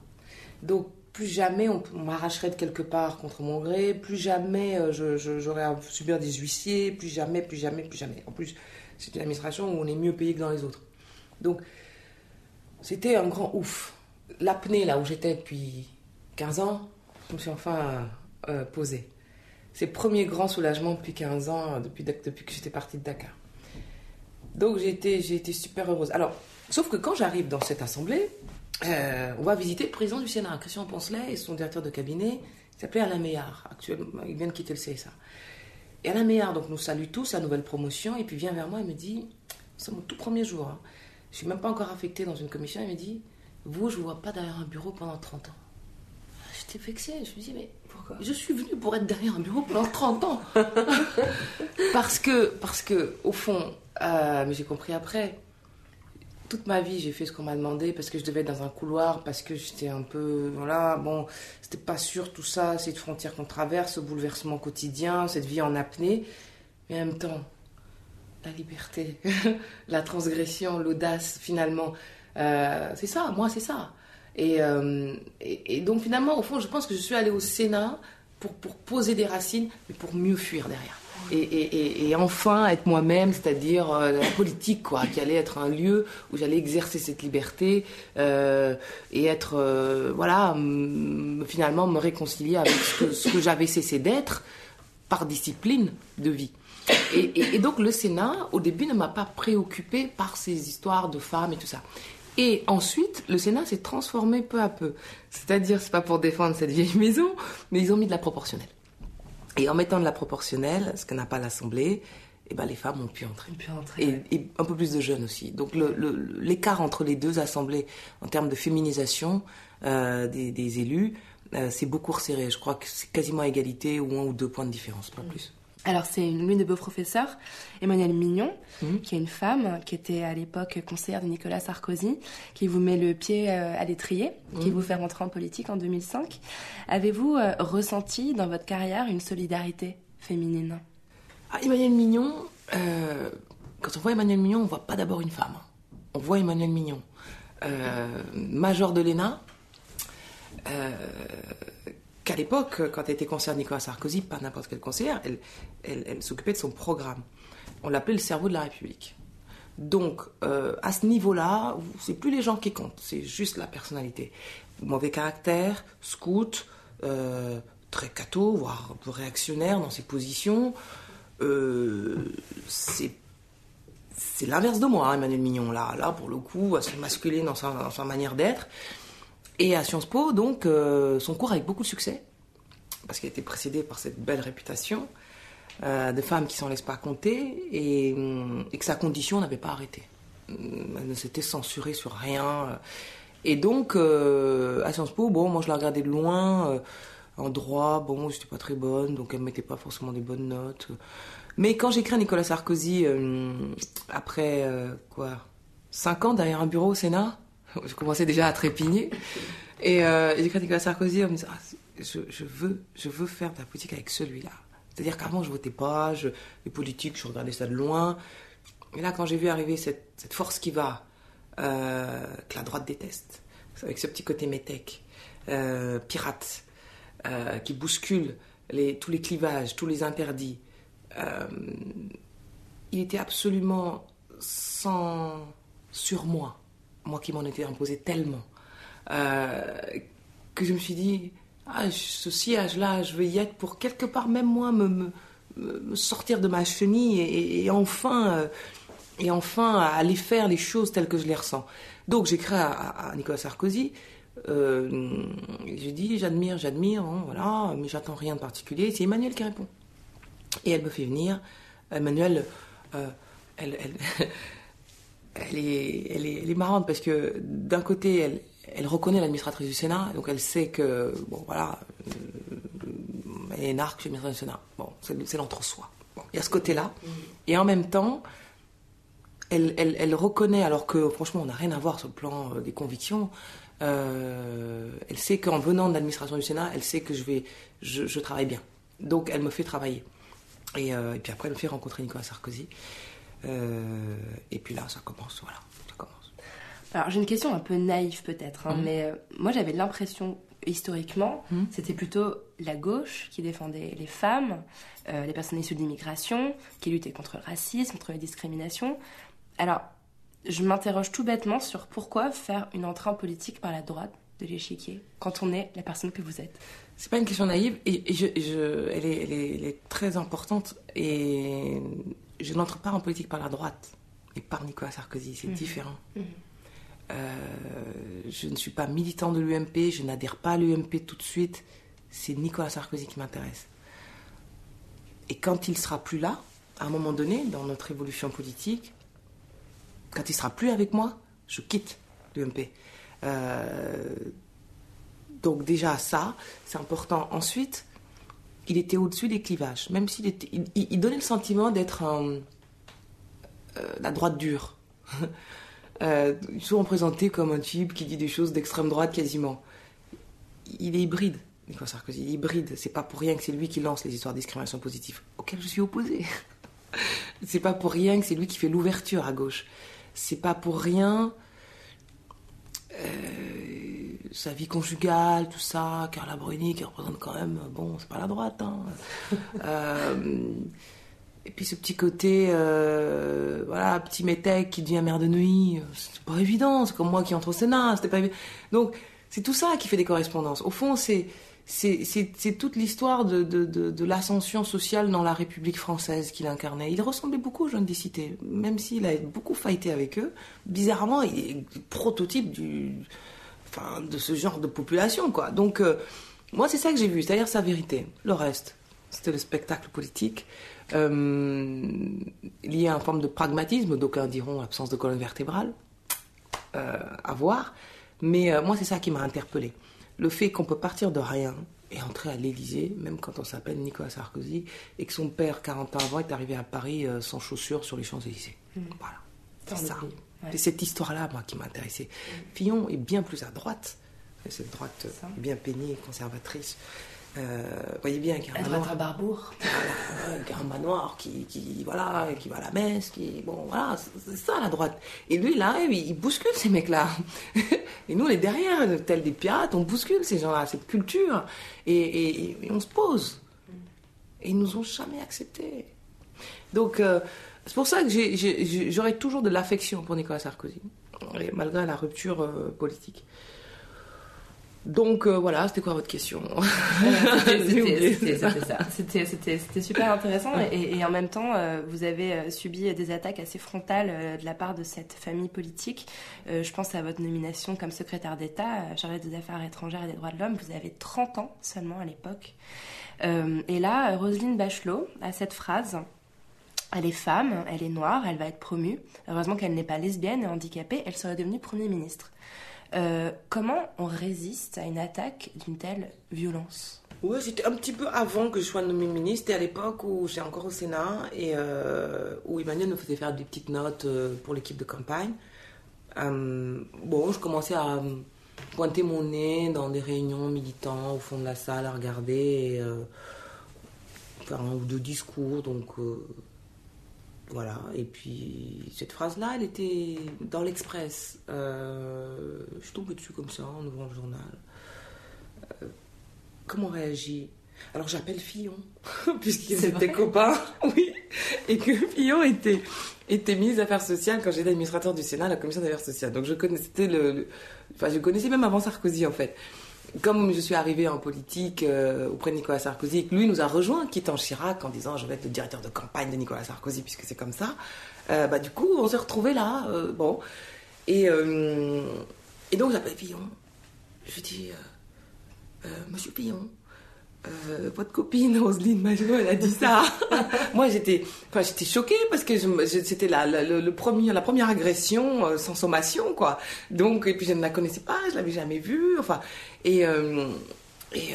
Speaker 7: Donc plus jamais on, m'arracherait de quelque part contre mon gré, plus jamais euh, j'aurais à subir des huissiers, plus jamais, plus jamais, plus jamais. En plus c'est une administration où on est mieux payé que dans les autres. Donc c'était un grand ouf. L'apnée là où j'étais depuis 15 ans, je me suis enfin euh, posée. C'est le premier grand soulagement depuis 15 ans, depuis, depuis que j'étais partie de Dakar. Donc j'ai été, super heureuse. Alors, sauf que quand j'arrive dans cette assemblée, euh, on va visiter le président du Sénat, Christian Poncelet, et son directeur de cabinet, qui s'appelait Alain Meillard. Actuellement, il vient de quitter le CSA. Et Alain Meillard donc, nous salue tous, sa nouvelle promotion, et puis vient vers moi et me dit, c'est mon tout premier jour, hein. je ne suis même pas encore affectée dans une commission, il me dit, vous, je ne vous vois pas derrière un bureau pendant 30 ans j'étais vexée. Je me dis, mais pourquoi Je suis venue pour être derrière un bureau pendant 30 ans. parce que, parce que, au fond, euh, mais j'ai compris après, toute ma vie, j'ai fait ce qu'on m'a demandé parce que je devais être dans un couloir, parce que j'étais un peu. Voilà, bon, c'était pas sûr tout ça, cette frontière qu'on traverse, ce bouleversement quotidien, cette vie en apnée. Mais en même temps, la liberté, la transgression, l'audace, finalement, euh, c'est ça, moi, c'est ça. Et, euh, et, donc finalement, au fond, je pense que je suis allée au Sénat pour, poser des racines, mais pour mieux fuir derrière. Et, enfin être moi-même, c'est-à-dire euh, la politique, quoi, qui allait être un lieu où j'allais exercer cette liberté euh, et être, voilà, finalement me réconcilier avec ce que, j'avais cessé d'être par discipline de vie. Et, donc le Sénat, au début, ne m'a pas préoccupé par ces histoires de femmes et tout ça. Et ensuite, le Sénat s'est transformé peu à peu. C'est-à-dire, c'est pas pour défendre cette vieille maison, mais ils ont mis de la proportionnelle. Et en mettant de la proportionnelle, ce que n'a pas l'Assemblée, eh ben, les femmes ont pu entrer.
Speaker 1: Pu entrer
Speaker 7: et, et, un peu plus de jeunes aussi. Donc l'écart entre les deux assemblées en termes de féminisation euh, des, des, élus, euh, c'est beaucoup resserré. Je crois que c'est quasiment à égalité ou un ou deux points de différence, pas mmh. plus.
Speaker 1: Alors c'est l'une de vos professeurs, Emmanuelle Mignon, mmh. qui est une femme qui était à l'époque conseillère de Nicolas Sarkozy, qui vous met le pied euh, à l'étrier, mmh. qui vous fait rentrer en politique en 2005. Avez-vous euh, ressenti dans votre carrière une solidarité féminine?
Speaker 7: Ah, Emmanuelle Mignon, euh, quand on voit Emmanuelle Mignon, on voit pas d'abord une femme. On voit Emmanuelle Mignon, major de l'ENA, qu'à l'époque, quand elle était conseillère Nicolas Sarkozy, pas n'importe quelle conseillère, elle, s'occupait de son programme. On l'appelait le cerveau de la République. Donc, euh, à ce niveau-là, c'est plus les gens qui comptent, c'est juste la personnalité. Mauvais caractère, scout, euh, très catho, voire réactionnaire dans ses positions. Euh, c'est l'inverse de moi, hein, Emmanuel Mignon. Là, là, pour le coup, assez masculin dans dans sa manière d'être. Et à Sciences Po, donc, euh, son cours avec beaucoup de succès, parce qu'il a été précédé par cette belle réputation euh, de femme qui s'en laisse pas compter, et, hum, que sa condition n'avait pas arrêté. Hum, Elle ne s'était censurée sur rien. Et donc, euh, à Sciences Po, bon, moi je la regardais de loin. en droit, bon, j'étais pas très bonne, donc elle me mettait pas forcément des bonnes notes. Mais quand j'écris à Nicolas Sarkozy, après quoi, 5 ans derrière un bureau au Sénat, je commençais déjà à trépigner. Et euh, j'écris à Nicolas Sarkozy en me disant, ah, je, veux, je veux faire de la politique avec celui-là. C'est-à-dire qu'avant, je votais pas, je, les politiques, je regardais ça de loin. Et là, quand j'ai vu arriver cette, force qui va, euh, que la droite déteste, avec ce petit côté métèque, euh, pirate, qui bouscule tous les clivages, tous les interdits, il était absolument sans surmoi, moi qui m'en étais imposé tellement, euh, que je me suis dit, ah, ce sillage-là, je veux y être pour quelque part, même moi, me, sortir de ma chenille et, enfin, euh, et enfin aller faire les choses telles que je les ressens. Donc j'écris à, Nicolas Sarkozy, euh, je dis j'admire, j'admire, hein, voilà, mais j'attends rien de particulier. C'est Emmanuel qui répond. Et elle me fait venir. Emmanuel, euh, elle, elle, est, elle, est, elle est marrante parce que d'un côté, elle, elle reconnaît l'administratrice du Sénat, donc elle sait que, bon voilà, euh, elle est narque chez l'administratrice du Sénat. Bon, c'est l'entre-soi. Bon, il y a ce côté-là. Et en même temps, elle, elle, elle reconnaît, alors que franchement, on n'a rien à voir sur le plan euh, des convictions. euh, elle sait qu'en venant de l'administration du Sénat, elle sait que je vais, je, je travaille bien. Donc, elle me fait travailler. Et, et puis après, elle me fait rencontrer Nicolas Sarkozy. Euh, et puis là, ça commence. Voilà, ça commence.
Speaker 1: Alors j'ai une question un peu naïve peut-être, hein,
Speaker 7: Mhm.
Speaker 1: mais euh, moi j'avais l'impression historiquement
Speaker 7: Mhm.
Speaker 1: c'était plutôt la gauche qui défendait les femmes, euh, les personnes issues de l'immigration, qui luttait contre le racisme, contre la discrimination. Alors je m'interroge tout bêtement sur pourquoi faire une entrée en politique par la droite de l'échiquier quand on est la personne que vous êtes.
Speaker 7: C'est pas une question naïve, et, et je, je- elle, est, elle, est, elle est très importante. Et je n'entre pas en politique par la droite, et par Nicolas Sarkozy, c'est différent. Euh, je ne suis pas militant de l'UMP, je n'adhère pas à l'UMP tout de suite. C'est Nicolas Sarkozy qui m'intéresse. Et quand il sera plus là, à un moment donné, dans notre évolution politique, quand il sera plus avec moi, je quitte l'UMP. Euh, donc déjà ça, c'est important. Ensuite, il était au-dessus des clivages, même s'il il, donnait le sentiment d'être euh, la droite dure. Euh, souvent présenté comme un type qui dit des choses d'extrême droite quasiment. Il est hybride, Nicolas Sarkozy. Il est hybride. C'est pas pour rien que c'est lui qui lance les histoires de discrimination positive, auxquelles je suis opposée. c'est pas pour rien que c'est lui qui fait l'ouverture à gauche. C'est pas pour rien sa vie conjugale, tout ça, Carla Bruni qui représente quand même, bon, c'est pas la droite. Hein. Euh, et puis ce petit côté, euh, voilà, petit métèque qui devient mère de nuit, euh, c'est pas évident, c'est comme moi qui entre au Sénat, c'était pas évident. Donc c'est tout ça qui fait des correspondances. Au fond, c'est c'est c'est- c'est toute l'histoire de, de, de, de l'ascension sociale dans la République française qu'il incarnait. Il ressemblait beaucoup aux jeunes des cités, même s'il a beaucoup fighté avec eux. Bizarrement, il est le prototype du, enfin, de ce genre de population, quoi. Donc, euh, moi, c'est ça que j'ai vu, c'est-à-dire sa vérité. Le reste, c'était le spectacle politique, euh, lié à une forme de pragmatisme, d'aucuns diront absence de colonne vertébrale, euh, à voir. Mais euh, moi, c'est ça qui m'a interpellée. Le fait qu'on peut partir de rien et entrer à l'Élysée, même quand on s'appelle Nicolas Sarkozy, et que son père, 40 ans avant, est arrivé à Paris sans chaussures sur les Champs-Élysées. Voilà. C'est ça.
Speaker 1: Ouais.
Speaker 7: C'est cette histoire-là, moi, qui m'a intéressée. Fillon est bien plus à droite. Cette droite euh,
Speaker 1: Ça.
Speaker 7: bien peignée, conservatrice. Euh, vous voyez bien qu'il y a un
Speaker 1: À
Speaker 7: manoir,
Speaker 1: droite à Barbour.
Speaker 7: voilà, un manoir qui, qui, voilà, qui va à la messe, qui, bon, voilà, c'est ça la droite. Et lui, là, il, il bouscule ces mecs-là. Et nous, on est derrière, tels des pirates, on bouscule ces gens-là, cette culture. Et, et- et on se pose. Et ils nous ont jamais acceptés. Donc, euh, c'est pour ça que j'aurais toujours de l'affection pour Nicolas Sarkozy, malgré la rupture euh, politique. Donc euh, voilà, c'était quoi votre question?
Speaker 1: C'était ça. C'était super intéressant et, en même temps, euh, vous avez subi des attaques assez frontales de la part de cette famille politique. je pense à votre nomination comme secrétaire d'État, chargée des affaires étrangères et des droits de l'homme. Vous avez 30 ans seulement à l'époque. et là, Roselyne Bachelot a cette phrase. Elle est femme, elle est noire, elle va être promue. Heureusement qu'elle n'est pas lesbienne et handicapée, elle serait devenue Premier ministre. Euh, comment on résiste à une attaque d'une telle violence?
Speaker 7: Oui, c'était un petit peu avant que je sois nommée ministre, c'était à l'époque où j'étais encore au Sénat et euh, où Emmanuel nous faisait faire des petites notes euh, pour l'équipe de campagne. bon, je commençais à pointer mon nez dans des réunions militants au fond de la salle à regarder et faire un ou deux discours, donc voilà, et puis cette phrase-là, elle était dans l'Express. Euh, je tombe dessus comme ça en ouvrant le journal. Euh, comment on réagit? Alors j'appelle Fillon, puisqu'ils étaient copains, oui, et que Fillon était, était ministre des Affaires sociales quand j'étais administrateur du Sénat à la commission des Affaires sociales. Donc je connaissais, le, enfin, je connaissais même avant Sarkozy en fait comme je suis arrivée en politique euh, auprès de Nicolas Sarkozy lui nous a rejoint, quittant Chirac en disant je vais être le directeur de campagne de Nicolas Sarkozy puisque c'est comme ça, euh, bah, du coup on s'est retrouvés là. Euh, bon. Et, et donc j'appelle Pillon. Je dis Monsieur Pillon, euh, votre copine Roselyne Majot, elle a dit ça. Moi, j'étais, enfin, j'étais choquée parce que c'était la, première agression euh, sans sommation, quoi. Donc, et puis je ne la connaissais pas, je l'avais jamais vue, enfin, et euh, et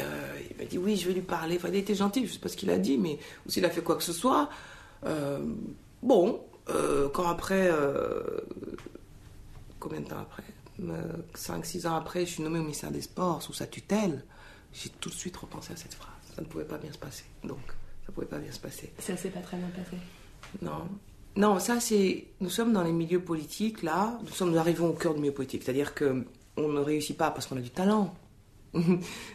Speaker 7: il m'a dit oui, je vais lui parler. Il été gentil, je sais pas ce qu'il a dit, mais ou s'il a fait quoi que ce soit. bon, quand après, combien de temps après? 5-6 ans après, je suis nommée au ministère des Sports sous sa tutelle j'ai tout de suite repensé à cette phrase. Ça ne pouvait pas bien se passer. Donc, ça ne pouvait pas bien se passer.
Speaker 1: Ça s'est pas très bien passé.
Speaker 7: Non. Non, ça c'est. Nous sommes dans les milieux politiques, là. Nous sommes arrivés au cœur du milieu politique. C'est-à-dire que on ne réussit pas parce qu'on a du talent.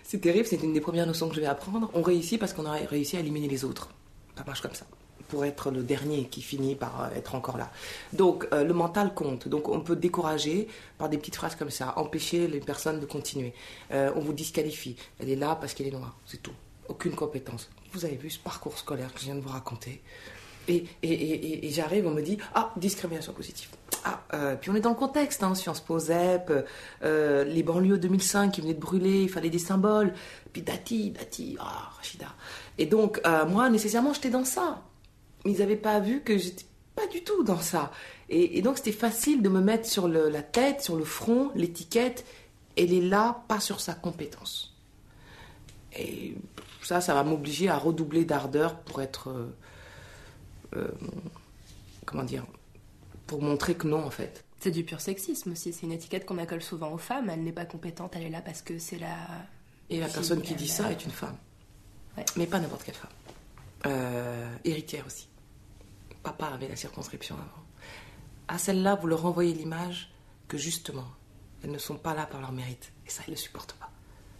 Speaker 7: c'est terrible, c'est une des premières notions que je vais apprendre. On réussit parce qu'on a réussi à éliminer les autres. Ça marche comme ça pour être le dernier qui finit par euh, être encore là. Donc euh, le mental compte. Donc on peut décourager par des petites phrases comme ça, empêcher les personnes de continuer. Euh, on vous disqualifie. Elle est là parce qu'elle est noire, c'est tout. Aucune compétence. Vous avez vu ce parcours scolaire que je viens de vous raconter. Et, et, et, j'arrive, on me dit Ah, discrimination positive. Ah, puis on est dans le contexte, hein, Sciences Po ZEP, les banlieues 2005 qui venaient de brûler, il fallait des symboles. Puis Dati, Dati, ah, Rachida. Et donc, moi, nécessairement, j'étais dans ça mais ils n'avaient pas vu que j'étais pas du tout dans ça. Et, donc c'était facile de me mettre sur la tête, sur le front, l'étiquette, elle est là, pas sur sa compétence. Et ça, ça va m'obliger à redoubler d'ardeur pour être... Euh, euh, comment dire Pour montrer que non, en fait.
Speaker 1: C'est du pur sexisme aussi. C'est une étiquette qu'on accole souvent aux femmes. Elle n'est pas compétente, elle est là parce que c'est la...
Speaker 7: Et la personne qui dit ça est une femme. Mais pas n'importe quelle femme. Euh, héritière aussi papa avait la circonscription avant. À celle-là, vous leur renvoyez l'image que justement, elles ne sont pas là par leur mérite. Et ça, elles ne supportent pas.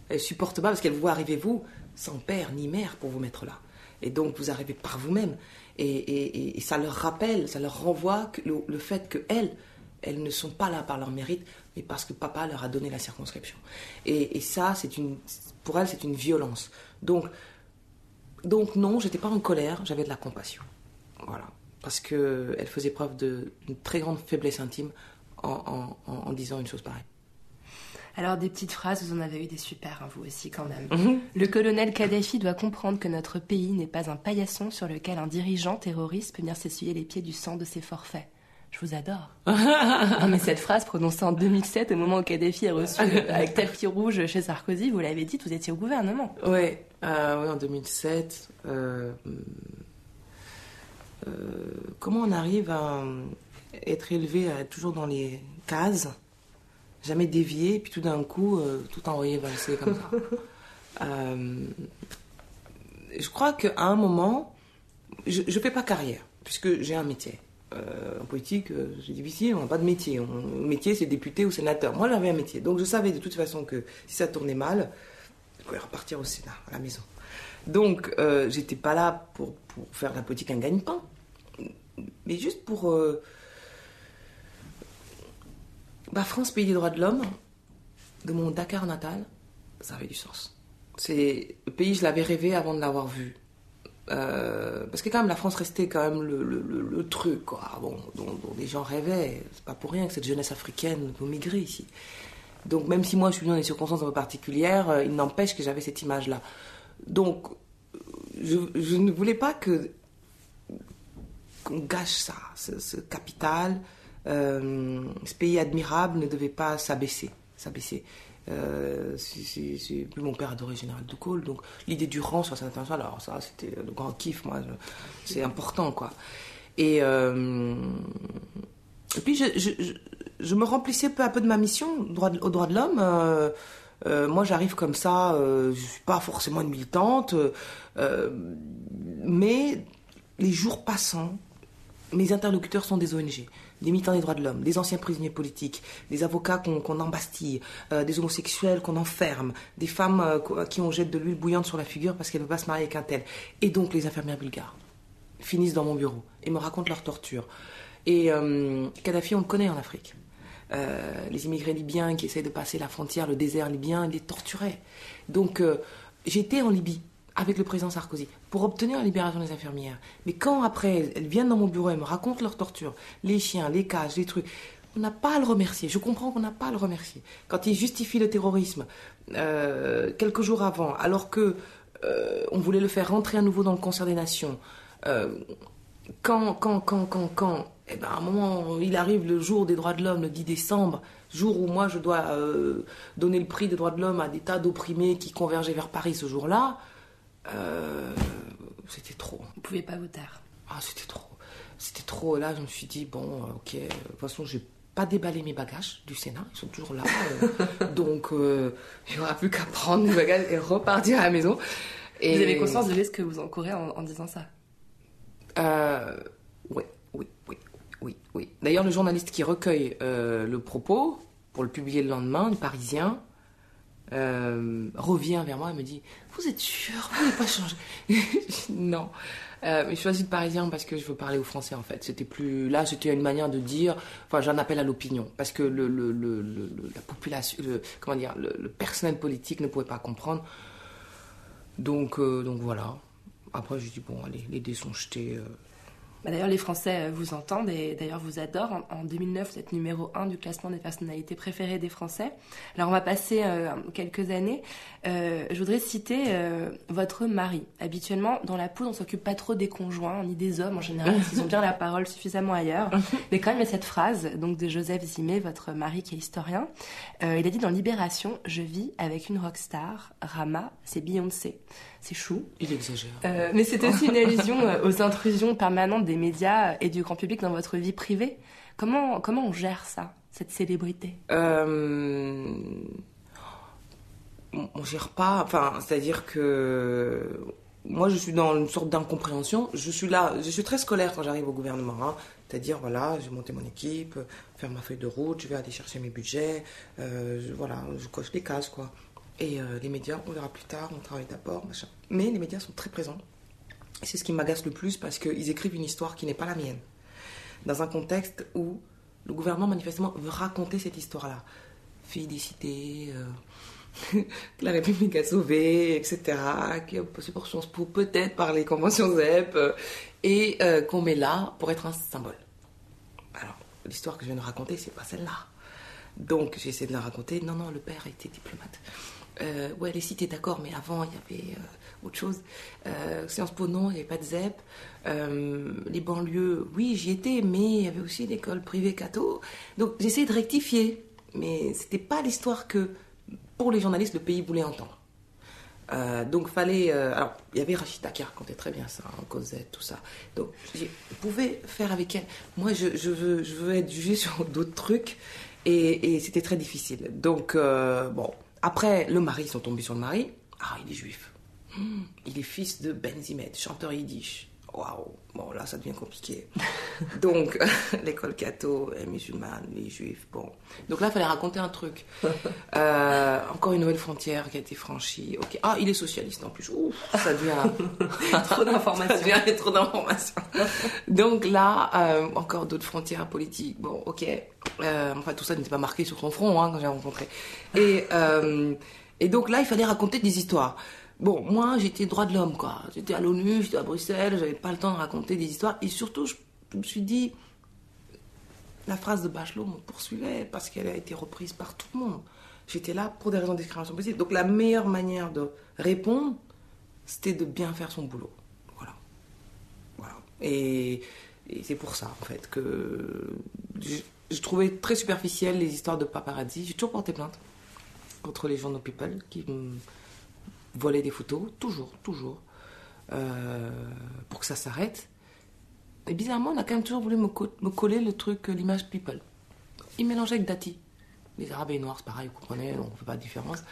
Speaker 7: Elles ne supportent pas parce qu'elles voient arriver, vous, sans père ni mère pour vous mettre là. Et donc, vous arrivez par vous-même. Et, ça leur rappelle, ça leur renvoie le, fait qu'elles, elles ne sont pas là par leur mérite, mais parce que papa leur a donné la circonscription. Et, ça, c'est une, pour elles, c'est une violence. Donc, donc non, j'étais pas en colère, j'avais de la compassion. Voilà parce qu'elle faisait preuve d'une très grande faiblesse intime en, disant une chose pareille.
Speaker 1: Alors des petites phrases, vous en avez eu des super, hein, vous aussi quand même. Mhm. Le colonel Kadhafi doit comprendre que notre pays n'est pas un paillasson sur lequel un dirigeant terroriste peut venir s'essuyer les pieds du sang de ses forfaits. Je vous adore. non, mais cette phrase prononcée en 2007, au moment où Kadhafi est reçu avec tapis rouge chez Sarkozy, vous l'avez dit, vous étiez au gouvernement.
Speaker 7: Ouais, euh, en 2007. Euh, comment on arrive à être élevé à être toujours dans les cases, jamais dévié, puis tout d'un coup, euh, tout envoyé valser comme ça. Euh, je crois qu'à un moment, je ne fais pas carrière, puisque j'ai un métier. en politique, c'est difficile, on n'a pas de métier. Mon métier, c'est député ou sénateur. Moi, j'avais un métier. Donc, je savais de toute façon que si ça tournait mal, je pouvais repartir au Sénat, à la maison. Donc, j'étais pas là pour, pour faire la politique un gagne-pain. Mais juste pour. euh, bah, France, pays des droits de l'homme, de mon Dakar natal, ça avait du sens. C'est le pays, je l'avais rêvé avant de l'avoir vu. Euh, parce que quand même, la France restait quand même le, truc, quoi, bon, dont, les gens rêvaient. C'est pas pour rien que cette jeunesse africaine peut migrer ici. Donc même si moi je suis dans des circonstances un peu particulières, euh, il n'empêche que j'avais cette image-là. Donc je ne voulais pas que qu'on gâche ça, ce, capital, euh, ce pays admirable ne devait pas s'abaisser, s'abaisser. Euh, mon père adorait Général de Gaulle, donc l'idée du rang sur internationale, alors ça c'était le grand kiff, moi, c'est important quoi. Et, euh, puis je, me remplissais peu à peu de ma mission droit de- aux droits de l'homme. euh, moi j'arrive comme ça, euh, je suis pas forcément une militante, mais les jours passant, mes interlocuteurs sont des ONG, des militants des droits de l'homme, des anciens prisonniers politiques, des avocats qu'on embastille, euh, des homosexuels qu'on enferme, des femmes euh, qui on jette de l'huile bouillante sur la figure parce qu'elles ne veulent pas se marier avec un tel. Et donc les infirmières bulgares finissent dans mon bureau et me racontent leur torture. Et euh, Kadhafi, on le connaît en Afrique. Les immigrés libyens qui essayent de passer la frontière, le désert libyen, ils les torturaient. Donc j'étais en Libye avec le président Sarkozy pour obtenir la libération des infirmières. Mais quand après elles viennent dans mon bureau et me racontent leur torture, les chiens, les cages, les trucs, on n'a pas à le remercier. Je comprends qu'on n'a pas à le remercier. Quand il justifie le terrorisme euh, quelques jours avant, alors que euh, on voulait le faire rentrer à nouveau dans le concert des nations, euh, quand, quand, quand, quand, quand, eh ben, à un moment, il arrive le jour des droits de l'homme, le 10 décembre, jour où moi je dois donner le prix des droits de l'homme à des tas d'opprimés qui convergeaient vers Paris ce jour-là, euh, c'était trop.
Speaker 1: Vous pouvez pas vous taire.
Speaker 7: Ah, c'était trop. C'était trop. Là, je me suis dit, bon, euh, ok, euh, de toute façon, j'ai pas déballé mes bagages du Sénat, ils sont toujours là. euh, donc, euh, il n'y aura plus qu'à prendre mes bagages et repartir à la maison. Et
Speaker 1: Vous avez conscience de risque que vous encourez en, en disant ça?
Speaker 7: Euh, oui, oui, oui, oui, oui. D'ailleurs, le journaliste qui recueille le propos pour le publier le lendemain, le Parisien, euh, revient vers moi et me dit Vous êtes sûr? Vous n'avez pas changé Je dis, Non. Euh, mais je choisis le Parisien parce que je veux parler aux Français en fait. C'était plus là, c'était une manière de dire. Enfin, j'en appelle à l'opinion parce que le, le, le, la population, comment dire, le, personnel politique ne pouvait pas comprendre. Donc, euh, donc voilà. Après, j'ai dit bon, allez, les dés sont jetés. euh,
Speaker 1: Bah, D'ailleurs, les Français euh, vous entendent et d'ailleurs vous adorent. En, en 2009, vous êtes numéro 1 du classement des personnalités préférées des Français. Alors, on va passer euh, quelques années. Euh, je voudrais citer euh, votre mari. Habituellement, dans la poule, on s'occupe pas trop des conjoints ni des hommes en général, parce qu'ils ont bien la parole suffisamment ailleurs. Mais quand même, il y a cette phrase donc de Joseph Zimé, votre mari qui est historien. Euh, il a dit dans Libération Je vis avec une rockstar. Rama, c'est Beyoncé. C'est chou.
Speaker 7: Il exagère.
Speaker 1: Mais c'est aussi une allusion aux intrusions permanentes des médias et du grand public dans votre vie privée. Comment, comment on gère ça, cette célébrité?
Speaker 7: On, on gère pas. Enfin, c'est-à-dire que moi, je suis dans une sorte d'incompréhension. Je suis là, je suis très scolaire quand j'arrive au gouvernement. hein. C'est-à-dire, voilà, j'ai monté mon équipe, faire ma feuille de route, je vais aller chercher mes budgets, euh, je- voilà, je coche les cases, quoi. Et euh, les médias, on verra plus tard, on travaille d'abord, machin. Mais les médias sont très présents. C'est ce qui m'agace le plus parce qu'ils écrivent une histoire qui n'est pas la mienne. Dans un contexte où le gouvernement, manifestement, veut raconter cette histoire-là. Cités, euh, que la République a sauvé, etc. Qui a passé pour Sciences Po, peut-être par les conventions ZEP. euh, et euh, qu'on met là pour être un symbole. Alors, l'histoire que je viens de raconter, c'est pas celle-là. Donc, j'ai essayé de la raconter. Non, non, le père était diplomate. Euh, ouais, les cités, d'accord, mais avant, il y avait autre chose. Euh, Sciences Po, non, il n'y avait pas de ZEP. Les banlieues, oui, j'y étais, mais il y avait aussi l'école privée catho. Donc, essayé de rectifier. Mais c'était pas l'histoire que, pour les journalistes, le pays voulait entendre. Euh, donc fallait euh, alors il y avait Rachida qui racontait très bien ça en Cosette tout ça. Donc vous pouvez faire avec elle. Moi je, je veux je veux être jugée sur d'autres trucs et, et c'était très difficile. Donc euh, bon. Après le mari ils sont tombés sur le mari. Ah il est juif. Hmm, il est fils de Ben Zimed chanteur yiddish waouh, bon là ça devient compliqué. Donc l'école catho, les musulmane, les juifs, bon. Donc là il fallait raconter un truc. Euh, encore une nouvelle frontière qui a été franchie. Ok, ah il est socialiste en plus. Ouf, ça devient
Speaker 1: trop d'informations.
Speaker 7: Ça devient trop d'informations. Donc là euh, encore d'autres frontières politiques. Bon, ok. Euh, enfin tout ça n'était pas marqué sur son front hein, quand j'ai rencontré. Et et donc là il fallait raconter des histoires. Bon, moi, j'étais droit de l'homme, quoi. J'étais à l'ONU, j'étais à Bruxelles, j'avais pas le temps de raconter des histoires. Et surtout, je, me suis dit, la phrase de Bachelot me poursuivait parce qu'elle a été reprise par tout le monde. J'étais là pour des raisons de discrimination possible. Donc la meilleure manière de répondre, c'était de bien faire son boulot. Voilà. Voilà. Et, c'est pour ça, en fait, que je, je, trouvais très superficielles les histoires de paparazzi. J'ai toujours porté plainte contre les journaux People qui voler des photos, toujours, toujours, euh, pour que ça s'arrête. Et bizarrement, on a quand même toujours voulu me, co me coller le truc, l'image people. Il mélangeait avec Dati. Les Arabes et les Noirs, c'est pareil, vous comprenez, on ne fait pas de différence.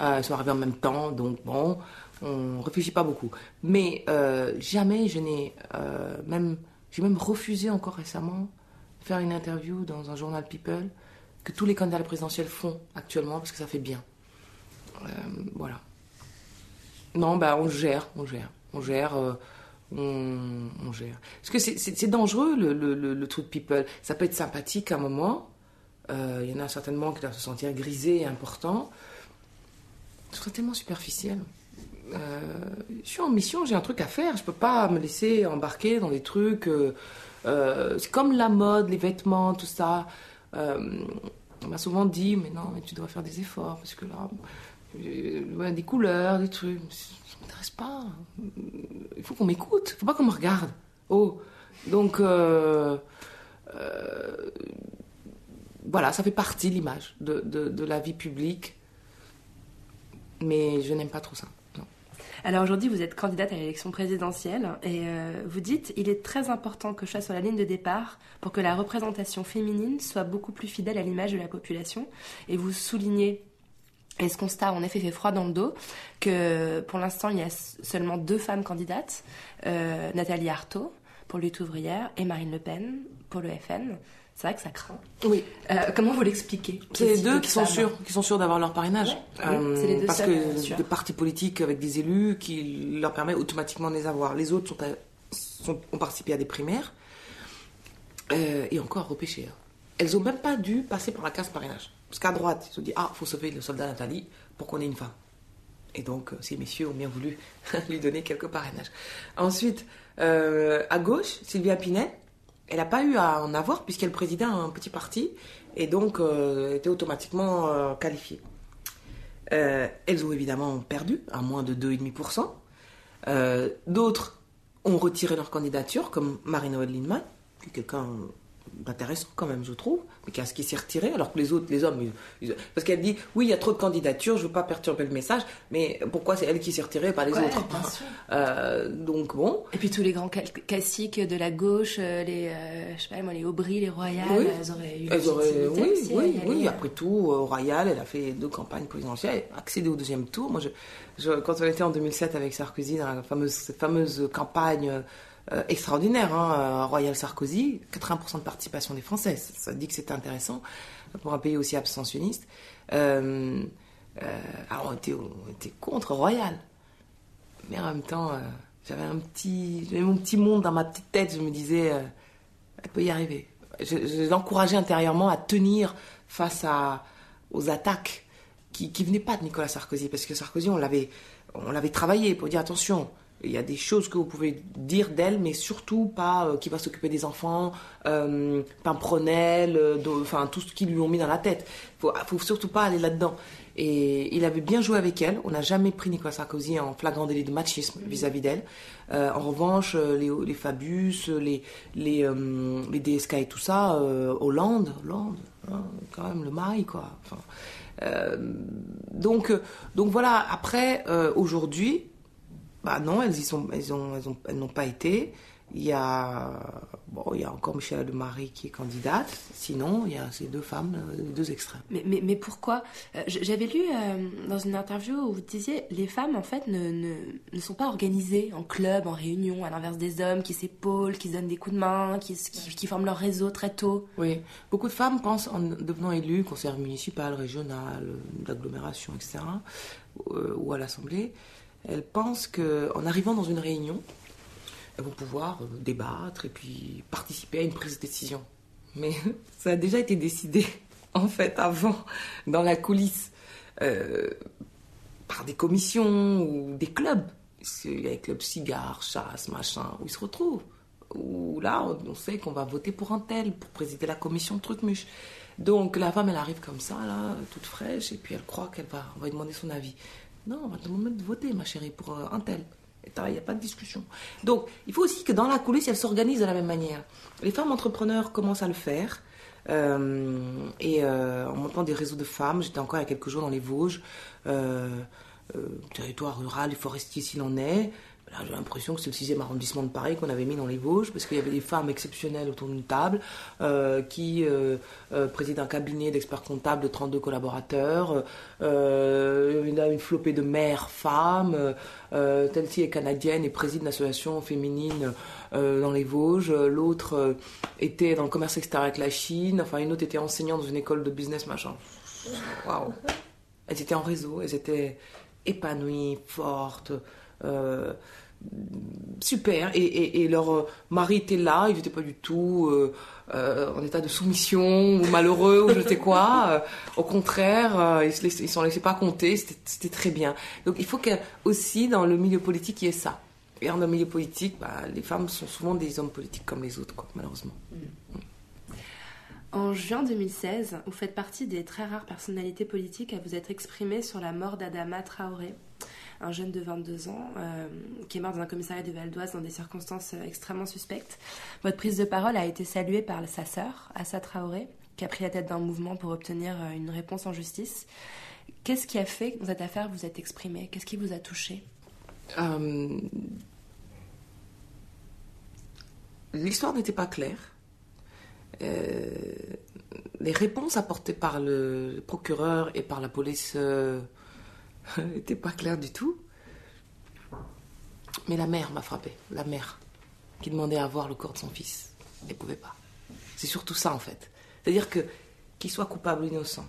Speaker 7: Euh, ils sont arrivés en même temps, donc bon, on réfléchit pas beaucoup. Mais euh, jamais je n'ai euh, même, j'ai même refusé encore récemment faire une interview dans un journal People que tous les candidats présidentielle font actuellement parce que ça fait bien. Euh, voilà. Non, bah on gère, on gère, on gère, euh, on, gère. Parce que c'est dangereux le, le, le, truc people. Ça peut être sympathique à un moment. Euh, il y en a certainement qui doivent se sentir grisés et importants. C'est tellement superficiel. Euh, je suis en mission, j'ai un truc à faire. Je peux pas me laisser embarquer dans des trucs. C'est comme la mode, les vêtements, tout ça. on m'a souvent dit, mais non, tu dois faire des efforts parce que là, euh, des couleurs, des trucs. Ça m'intéresse pas. Il faut qu'on m'écoute. Il faut pas qu'on me regarde. Oh. Donc, euh, euh, voilà, ça fait partie de l'image de, de, de, la vie publique. Mais je n'aime pas trop ça. Non.
Speaker 1: Alors aujourd'hui, vous êtes candidate à l'élection présidentielle et vous dites il est très important que je sois sur la ligne de départ pour que la représentation féminine soit beaucoup plus fidèle à l'image de la population. Et vous soulignez et ce constat, en effet, fait froid dans le dos, que pour l'instant, il y a seulement deux femmes candidates, euh, Nathalie Arthaud pour Lutte ouvrière et Marine Le Pen pour le FN. C'est vrai que ça craint.
Speaker 7: Oui.
Speaker 1: Euh, comment vous l'expliquez
Speaker 7: C'est les deux qui sont, sûrs, qui sont sûrs d'avoir leur parrainage. Ouais, euh, oui, les deux parce seuls, que des partis politiques avec des élus qui leur permet automatiquement de les avoir. Les autres sont, à, sont ont participé à des primaires euh, et encore repêché. Hein. Elles n'ont même pas dû passer par la case parrainage. Parce qu'à droite, ils se disent Ah, il faut sauver le soldat Nathalie pour qu'on ait une femme. Et donc, ces messieurs ont bien voulu lui donner quelques parrainages. Ensuite, euh, à gauche, Sylvia Pinet, elle n'a pas eu à en avoir puisqu'elle présidait un petit parti et donc euh, était automatiquement euh, qualifiée. Euh, elles ont évidemment perdu, à moins de 2,5%. Euh, d'autres ont retiré leur candidature, comme Marie-Noël Lindemann, qui est quelqu'un intéressant quand même, je trouve, mais qui, qui s'est retiré, alors que les autres, les hommes, ils, ils, parce qu'elle dit, oui, il y a trop de candidatures, je ne veux pas perturber le message, mais pourquoi c'est elle qui s'est retirée, pas les
Speaker 1: ouais,
Speaker 7: autres? euh, Donc bon.
Speaker 1: Et puis tous les grands classiques de la gauche, les, euh, je sais pas moi, les Aubry, les Royal,
Speaker 7: oui.
Speaker 1: elles auraient eu
Speaker 7: elles auraient, oui,
Speaker 1: aussi,
Speaker 7: oui, oui, après tout, euh, Royal, elle a fait deux campagnes présidentielles, accédé au deuxième tour. Moi, je, je, quand on était en 2007 avec Sarkozy dans la fameuse, cette fameuse campagne euh, extraordinaire, hein, Royal Sarkozy, 80% de participation des Français. Ça, dit que c'est intéressant pour un pays aussi abstentionniste. Euh, euh, alors on était, on était, contre Royal, mais en même temps, euh, j'avais mon petit monde dans ma petite tête. Je me disais, elle peut y arriver. Je, je l'encourageais intérieurement à tenir face aux attaques qui, qui venaient pas de Nicolas Sarkozy, parce que Sarkozy, on l'avait travaillé pour dire attention il y a des choses que vous pouvez dire d'elle, mais surtout pas euh, qui va s'occuper des enfants, euh, pimprenelle, euh, enfin tout ce qu'ils lui ont mis dans la tête. Faut, faut surtout pas aller là-dedans. Et il avait bien joué avec elle. On n'a jamais pris Nicolas Sarkozy en flagrant délit de machisme vis-à-vis d'elle. Euh, en revanche, les, les Fabius, les, les, euh, les DSK et tout ça, Hollande, Hollande, hein, quand même le mail, quoi. Donc, donc voilà, après, aujourd'hui, Bah non, elles y sont, elles ont, elles ont, elles n'ont pas été. Il y a, bon, il y a encore Michel de Marie qui est candidate. Sinon, il y a ces deux femmes, euh, deux extrêmes.
Speaker 1: Mais, mais, mais pourquoi? Euh, J'avais lu euh, dans une interview où vous disiez les femmes en fait ne, ne, ne sont pas organisées en club, en réunion, à l'inverse des hommes qui s'épaulent, qui se donnent des coups de main, qui, s- qui, qui forment leur réseau très tôt.
Speaker 7: Oui, beaucoup de femmes pensent en devenant élues, conseillères municipales, régionales, d'agglomération, etc., euh, ou à l'Assemblée, elles pensent qu'en arrivant dans une réunion, elles vont pouvoir euh, débattre et puis participer à une prise de décision. Mais ça a déjà été décidé, en fait, avant, dans la coulisse, euh, par des commissions ou des clubs. Il y a les clubs cigares, chasse, machin, où ils se retrouvent. Où là, on sait qu'on va voter pour un tel, pour présider la commission truc-muche. Donc la femme, elle arrive comme ça, là, toute fraîche, et puis elle croit qu'elle va, va lui demander son avis. Non, on va te demander de voter, ma chérie, pour euh, un tel. Il n'y a pas de discussion. Donc, il faut aussi que dans la coulisse, elles s'organisent de la même manière. Les femmes entrepreneurs commencent à le faire. Euh, et euh, en montant des réseaux de femmes, j'étais encore il y a quelques jours dans les Vosges, territoire rural et forestier s'il en est. J'ai l'impression que c'est le 6e arrondissement de Paris qu'on avait mis dans les Vosges, parce qu'il y avait des femmes exceptionnelles autour d'une table, euh, qui euh, euh, président un cabinet d'experts comptables de 32 collaborateurs. Euh, il y a une flopée de mères femmes. Euh, Celle-ci est canadienne et préside l'association féminine euh, dans les Vosges. L'autre euh, était dans le commerce extérieur avec la Chine. Enfin, une autre était enseignante dans une école de business, machin. Waouh! Elles étaient en réseau, elles étaient épanouies, fortes. Euh, super. Et, leur euh, mari était là, ils n'étaient pas du tout euh, en état de soumission ou malheureux ou je sais quoi. Au contraire, ils ne s'en laissaient pas compter, c'était très bien. Donc il faut que aussi dans le milieu politique, il y ait ça. Et dans le milieu politique, bah, les femmes sont souvent des hommes politiques comme les autres, quoi, malheureusement.
Speaker 1: En juin 2016, vous faites partie des très rares personnalités politiques à vous être exprimées sur la mort d'Adama Traoré, un jeune de 22 ans euh, qui est mort dans un commissariat de Val d'Oise dans des circonstances euh, extrêmement suspectes. Votre prise de parole a été saluée par sa sœur, Assa Traoré, qui a pris la tête d'un mouvement pour obtenir euh, une réponse en justice. Qu'est-ce qui a fait que dans cette affaire vous êtes exprimée Qu'est-ce qui vous a touché?
Speaker 7: L'histoire n'était pas claire. Les réponses apportées par le procureur et par la police n'étaient pas claires du tout. Mais la mère m'a frappé, la mère, qui demandait à voir le corps de son fils. Elle ne pouvait pas. C'est surtout ça en fait. C'est-à-dire que, qu'il soit coupable ou innocent,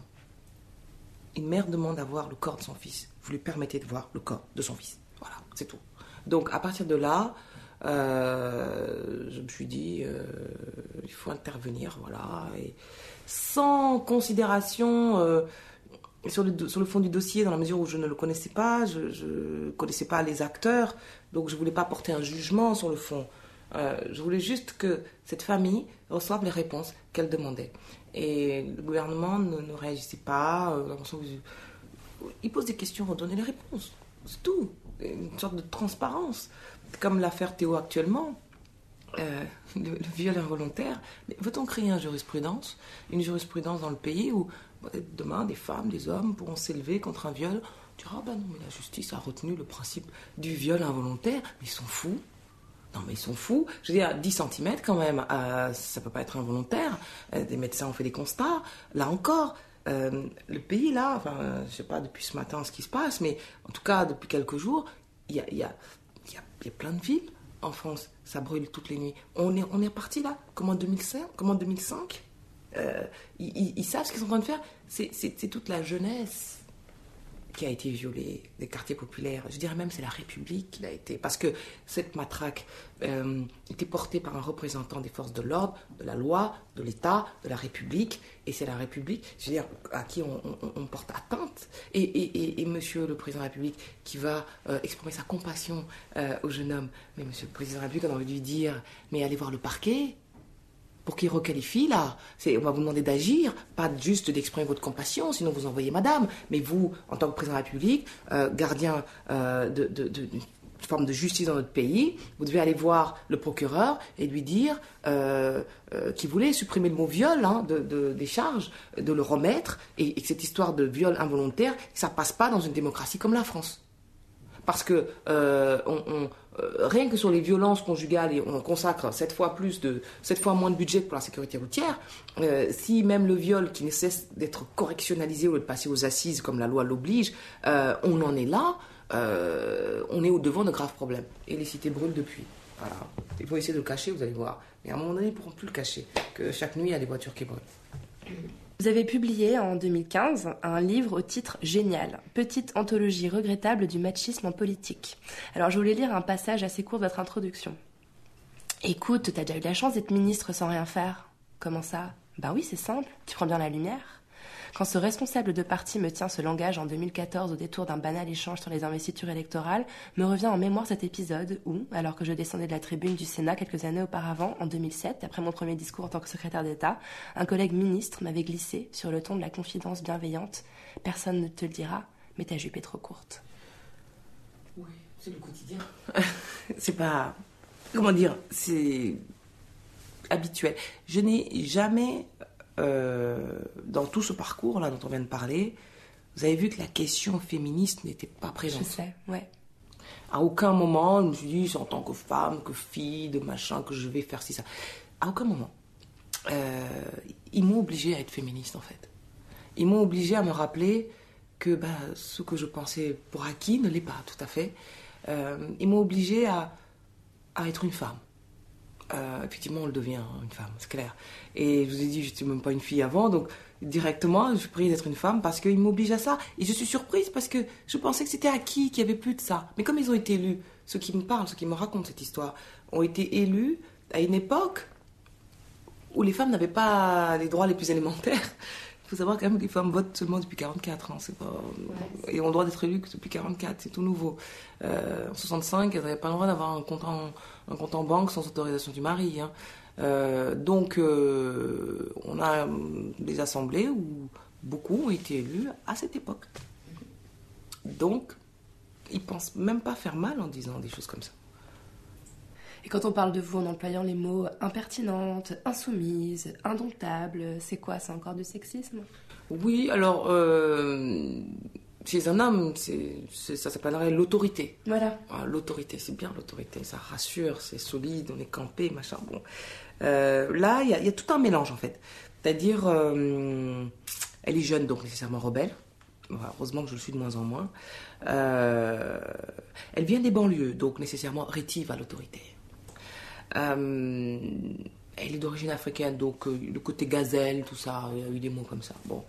Speaker 7: une mère demande à voir le corps de son fils. Vous lui permettez de voir le corps de son fils. Voilà, c'est tout. Donc à partir de là, euh, je me suis dit, euh, il faut intervenir, voilà. Sans considération euh, sur, le, fond du dossier, dans la mesure où je ne le connaissais pas, je ne connaissais pas les acteurs, donc je ne voulais pas porter un jugement sur le fond. Euh, je voulais juste que cette famille reçoive les réponses qu'elle demandait. Et le gouvernement ne, réagissait pas. Euh, il pose des questions, redonner les réponses. C'est tout. Une sorte de transparence. Comme l'affaire Théo actuellement, euh, le, viol involontaire. Veut-on créer une jurisprudence Une jurisprudence dans le pays où demain des femmes, des hommes pourront s'élever contre un viol Tu diras, ah ben non, mais la justice a retenu le principe du viol involontaire. Mais ils sont fous. Non, mais ils sont fous. Je veux dire, 10 cm quand même, euh, ça peut pas être involontaire. Euh, des médecins ont fait des constats. Là encore, euh, le pays, là, enfin, je sais pas depuis ce matin ce qui se passe, mais en tout cas, depuis quelques jours, il y a, y, a, y, a, y a plein de villes en France. Ça brûle toutes les nuits. On est, on est parti là, comme en 2005. Comme en 2005. Ils, ils, savent ce qu'ils sont en train de faire. C'est toute la jeunesse qui a été violée, des quartiers populaires. Je dirais même c'est la République qui l'a été. Parce que cette matraque euh, était portée par un représentant des forces de l'ordre, de la loi, de l'État, de la République. Et c'est la République, à qui on, porte atteinte. Et, et, monsieur le président de la République qui va euh, exprimer sa compassion euh, au jeune homme. Mais monsieur le président de la République, on aurait dû dire, mais allez voir le parquet pour qu'il requalifie là. On va vous demander d'agir, pas juste d'exprimer votre compassion, sinon vous envoyez madame. Mais vous, en tant que président de la République, euh, gardien euh, de, forme de justice dans notre pays, vous devez aller voir le procureur et lui dire euh, qu'il voulait supprimer le mot viol hein, de, des charges, de le remettre, et, que cette histoire de viol involontaire, ça passe pas dans une démocratie comme la France. Parce que euh, euh, rien que sur les violences conjugales, et on consacre sept fois plus de sept fois moins de budget pour la sécurité routière. Euh, si même le viol, qui ne cesse d'être correctionnalisé ou de passer aux assises comme la loi l'oblige, on en est là. on est au devant de graves problèmes. Et les cités brûlent depuis. Voilà. Il faut essayer de le cacher, vous allez voir. Mais à un moment donné, ils ne pourront plus le cacher. Que chaque nuit, il y a des voitures qui brûlent.
Speaker 1: Vous avez publié en 2015 un livre au titre Génial, petite anthologie regrettable du machisme en politique. Alors je voulais lire un passage assez court de votre introduction. Écoute, t'as déjà eu la chance d'être ministre sans rien faire. Comment ça? Ben oui, c'est simple, tu prends bien la lumière. Quand ce responsable de parti me tient ce langage en 2014 au détour d'un banal échange sur les investitures électorales, me revient en mémoire cet épisode où, alors que je descendais de la tribune du Sénat quelques années auparavant, en 2007, après mon premier discours en tant que secrétaire d'État, un collègue ministre m'avait glissé, sur le ton de la confidence bienveillante, Personne ne te le dira, mais ta jupe est trop courte.
Speaker 7: Oui, c'est le quotidien. c'est pas. Comment dire C'est habituel. Je n'ai jamais euh, dans tout ce parcours là dont on vient de parler, vous avez vu que la question féministe n'était pas présente.
Speaker 1: Je sais, ouais.
Speaker 7: À aucun moment, je me suis dit, en tant que femme, que fille, de machin, que je vais faire ci, ça. À aucun moment. Euh, ils m'ont obligé à être féministe, en fait. Ils m'ont obligé à me rappeler que bah, ce que je pensais pour acquis ne l'est pas, tout à fait. Euh, ils m'ont obligé à, à être une femme. Euh, effectivement, on le devient, une femme, c'est clair. Et je vous ai dit, je n'étais même pas une fille avant, donc directement, je prie d'être une femme parce qu'ils m'obligent à ça. Et je suis surprise parce que je pensais que c'était acquis, qu'il n'y avait plus de ça. Mais comme ils ont été élus, ceux qui me parlent, ceux qui me racontent cette histoire, ont été élus à une époque où les femmes n'avaient pas les droits les plus élémentaires. Il faut savoir quand même que les femmes votent seulement depuis 44 ans, c'est pas... et ont le droit d'être élues depuis 44, c'est tout nouveau. Euh, en 65, elles n'avaient pas le droit d'avoir un compte en, un compte en banque sans autorisation du mari. Hein. Euh, donc, euh, on a des assemblées où beaucoup ont été élus à cette époque. Donc, ils pensent même pas faire mal en disant des choses comme ça.
Speaker 1: Et quand on parle de vous en employant les mots impertinente, insoumise, indomptable, c'est quoi? C'est encore du sexisme?
Speaker 7: Oui, alors euh, chez un homme, ça s'appellerait l'autorité.
Speaker 1: Voilà.
Speaker 7: Ah, l'autorité, c'est bien l'autorité, ça rassure, c'est solide, on est campé, machin. Bon. Euh, là, il y, a tout un mélange en fait. C'est-à-dire, euh, elle est jeune, donc nécessairement rebelle. heureusement que je le suis de moins en moins. Euh, elle vient des banlieues, donc nécessairement rétive à l'autorité. Elle est d'origine africaine, donc le côté gazelle, tout ça, il y a eu des mots comme ça. Bon.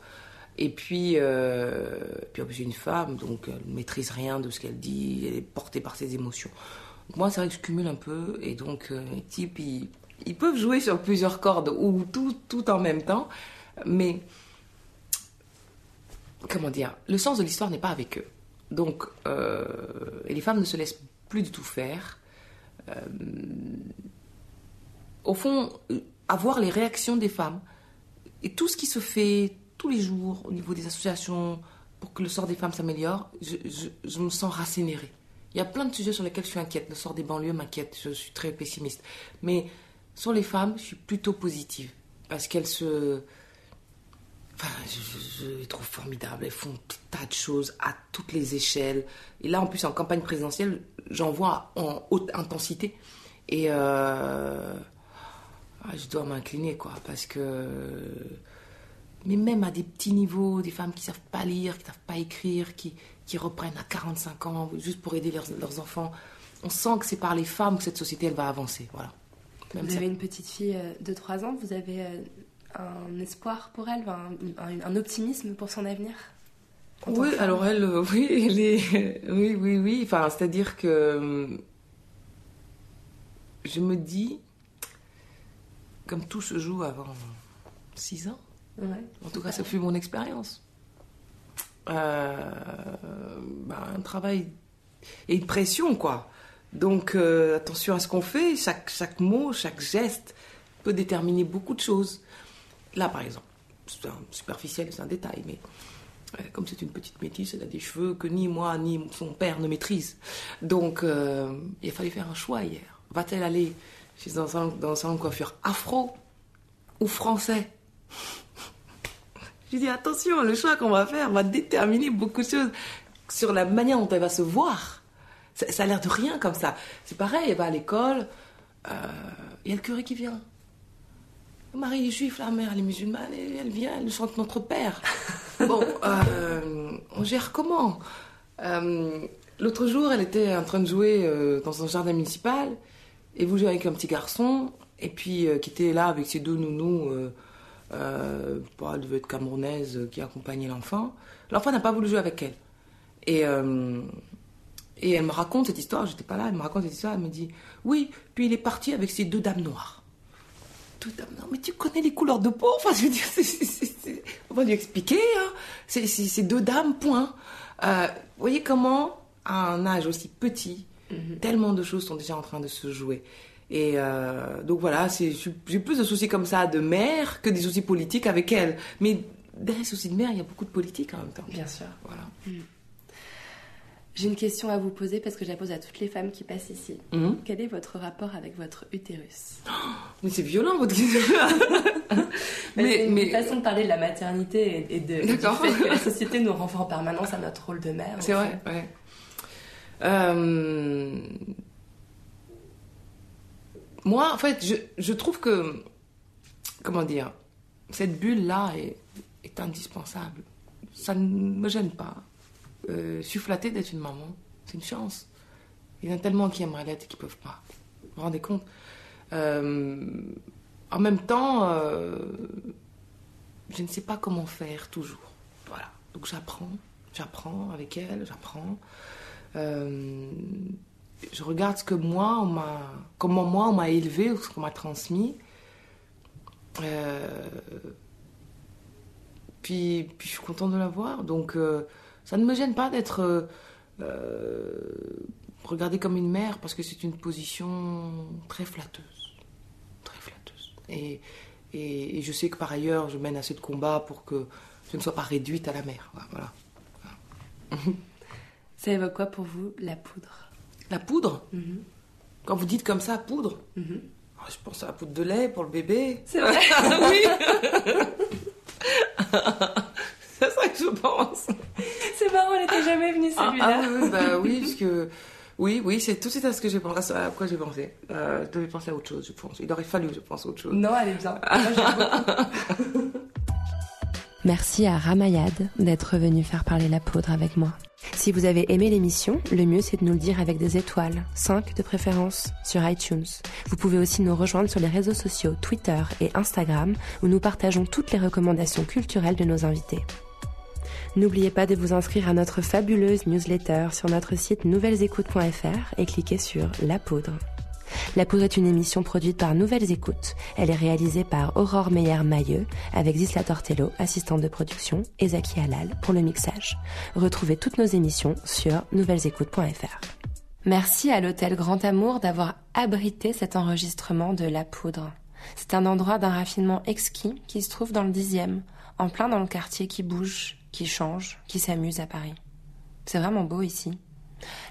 Speaker 7: Et puis, euh, puis c'est une femme, donc elle ne maîtrise rien de ce qu'elle dit, elle est portée par ses émotions. moi, c'est vrai que je cumule un peu, et donc euh, les types, ils, peuvent jouer sur plusieurs cordes ou tout, en même temps, mais comment dire, le sens de l'histoire n'est pas avec eux. Donc, euh, les femmes ne se laissent plus du tout faire. Euh, au fond, avoir les réactions des femmes et tout ce qui se fait, tous les jours au niveau des associations pour que le sort des femmes s'améliore, je, me sens rassénérée. Il y a plein de sujets sur lesquels je suis inquiète. Le sort des banlieues m'inquiète, je suis très pessimiste. Mais sur les femmes, je suis plutôt positive. Parce qu'elles se. Enfin, je, les trouve formidables. Elles font un tas de choses à toutes les échelles. Et là, en plus, en campagne présidentielle, j'en vois en haute intensité. Et euh, ah, je dois m'incliner, quoi. Parce que mais même à des petits niveaux, des femmes qui savent pas lire, qui savent pas écrire, qui, qui reprennent à 45 ans juste pour aider leurs, leurs enfants. On sent que c'est par les femmes que cette société elle va avancer. Voilà.
Speaker 1: vous avez une petite fille euh, de 3 ans, vous avez euh, un espoir pour elle, un, un, optimisme pour son avenir?
Speaker 7: Oui, alors elle, euh, oui, elle est, oui, oui, oui. Enfin, c'est-à-dire que je me dis, comme tout se joue avant 6 ans, en tout cas, ça fut mon expérience. Euh, bah, un travail et une pression, quoi. Donc, euh, attention à ce qu'on fait. Chaque, chaque mot, chaque geste peut déterminer beaucoup de choses. Là, par exemple, c'est superficiel, c'est un détail, mais euh, comme c'est une petite métisse, elle a des cheveux que ni moi ni son père ne maîtrisent. Donc, il a fallu faire un choix hier. Va-t-elle aller chez un dans un salon de coiffure afro ou français je dis attention, le choix qu'on va faire va déterminer beaucoup de choses sur la manière dont elle va se voir. Ça, a l'air de rien comme ça. C'est pareil, elle va à l'école, il y a le curé qui vient. Marie est juif, la mère elle est musulmane, et elle vient, elle chante notre père. bon, on gère comment? L'autre jour, elle était en train de jouer dans un jardin municipal, et vous jouez avec un petit garçon, et puis qui était là avec ses deux nounous euh, elle devait être camerounaise, euh, qui accompagnait l'enfant. L'enfant n'a pas voulu jouer avec elle. Et, euh, et elle me raconte cette histoire, j'étais pas là, elle me raconte cette histoire, elle me dit Oui, puis il est parti avec ces deux dames noires. Deux dames noires, mais tu connais les couleurs de peau? Enfin, je veux dire, on va lui expliquer, hein. c'est deux dames, point. Euh, vous voyez comment, à un âge aussi petit, mhm. tellement de choses sont déjà en train de se jouer. Et euh, donc voilà, j'ai plus de soucis comme ça de mère que des soucis politiques avec elle. Mais derrière les soucis de mère, il y a beaucoup de politique en même temps.
Speaker 1: Bien sûr. Voilà. Mm. J'ai une question à vous poser parce que je la pose à toutes les femmes qui passent ici. Mm-hmm. Quel est votre rapport avec votre utérus?
Speaker 7: Mais c'est violent votre question.
Speaker 1: mais, mais, une façon de parler de la maternité et, de, du fait que la société nous renvoie en permanence à notre rôle de mère.
Speaker 7: C'est vrai, ouais. Euh, moi, en fait, je, trouve que, comment dire, cette bulle-là est, indispensable. Ça ne me gêne pas. Euh, je suis flattée d'être une maman. C'est une chance. Il y en a tellement qui aimeraient l'être et qui ne peuvent pas. Vous vous rendez compte? Euh, En même temps, euh, je ne sais pas comment faire toujours. Voilà. Donc j'apprends. J'apprends avec elle, j'apprends je regarde ce que moi, comment moi, on m'a élevé, ou ce qu'on m'a transmis. Euh, puis, je suis contente de l'avoir. Donc, euh, ça ne me gêne pas d'être euh, regardée comme une mère, parce que c'est une position très flatteuse. Très flatteuse. Et, et, je sais que par ailleurs, je mène assez de combats pour que je ne sois pas réduite à la mère. Voilà.
Speaker 1: Ça évoque quoi pour vous, la poudre?
Speaker 7: La poudre? Mhm. Quand vous dites comme ça, poudre, mhm. ah, je pense à la poudre de lait pour le bébé.
Speaker 1: C'est vrai
Speaker 7: Oui C'est ça que je pense.
Speaker 1: C'est marrant, elle n'était jamais venue ah, celui-là.
Speaker 7: Ah, oui, bah oui, parce que... Oui, oui, c'est tout de suite à ce que j'ai pensé, à quoi j'ai pensé. Euh, je devais penser à autre chose, je pense. Il aurait fallu que je pense à autre chose.
Speaker 1: Non, elle est bien. Merci à Ramayad d'être venu faire parler la poudre avec moi. Si vous avez aimé l'émission, le mieux c'est de nous le dire avec des étoiles, 5 de préférence, sur iTunes. Vous pouvez aussi nous rejoindre sur les réseaux sociaux Twitter et Instagram où nous partageons toutes les recommandations culturelles de nos invités. N'oubliez pas de vous inscrire à notre fabuleuse newsletter sur notre site nouvellesécoutes.fr et cliquez sur La Poudre. La Poudre est une émission produite par Nouvelles Écoutes. Elle est réalisée par Aurore Meyer-Mailleux avec Zisla Tortello, assistante de production, et Zaki Halal pour le mixage. Retrouvez toutes nos émissions sur nouvellesécoutes.fr. Merci à l'hôtel Grand Amour d'avoir abrité cet enregistrement de La Poudre. C'est un endroit d'un raffinement exquis qui se trouve dans le dixième, en plein dans le quartier qui bouge, qui change, qui s'amuse à Paris. C'est vraiment beau ici.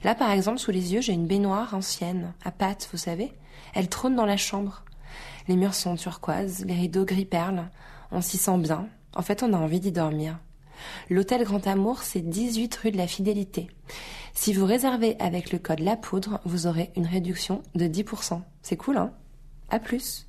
Speaker 1: Là, par exemple, sous les yeux, j'ai une baignoire ancienne, à pattes, vous savez. Elle trône dans la chambre. Les murs sont turquoises, les rideaux gris perle. On s'y sent bien. En fait, on a envie d'y dormir. L'hôtel Grand Amour, c'est 18 rue de la Fidélité. Si vous réservez avec le code La Poudre, vous aurez une réduction de 10%. C'est cool, hein? À plus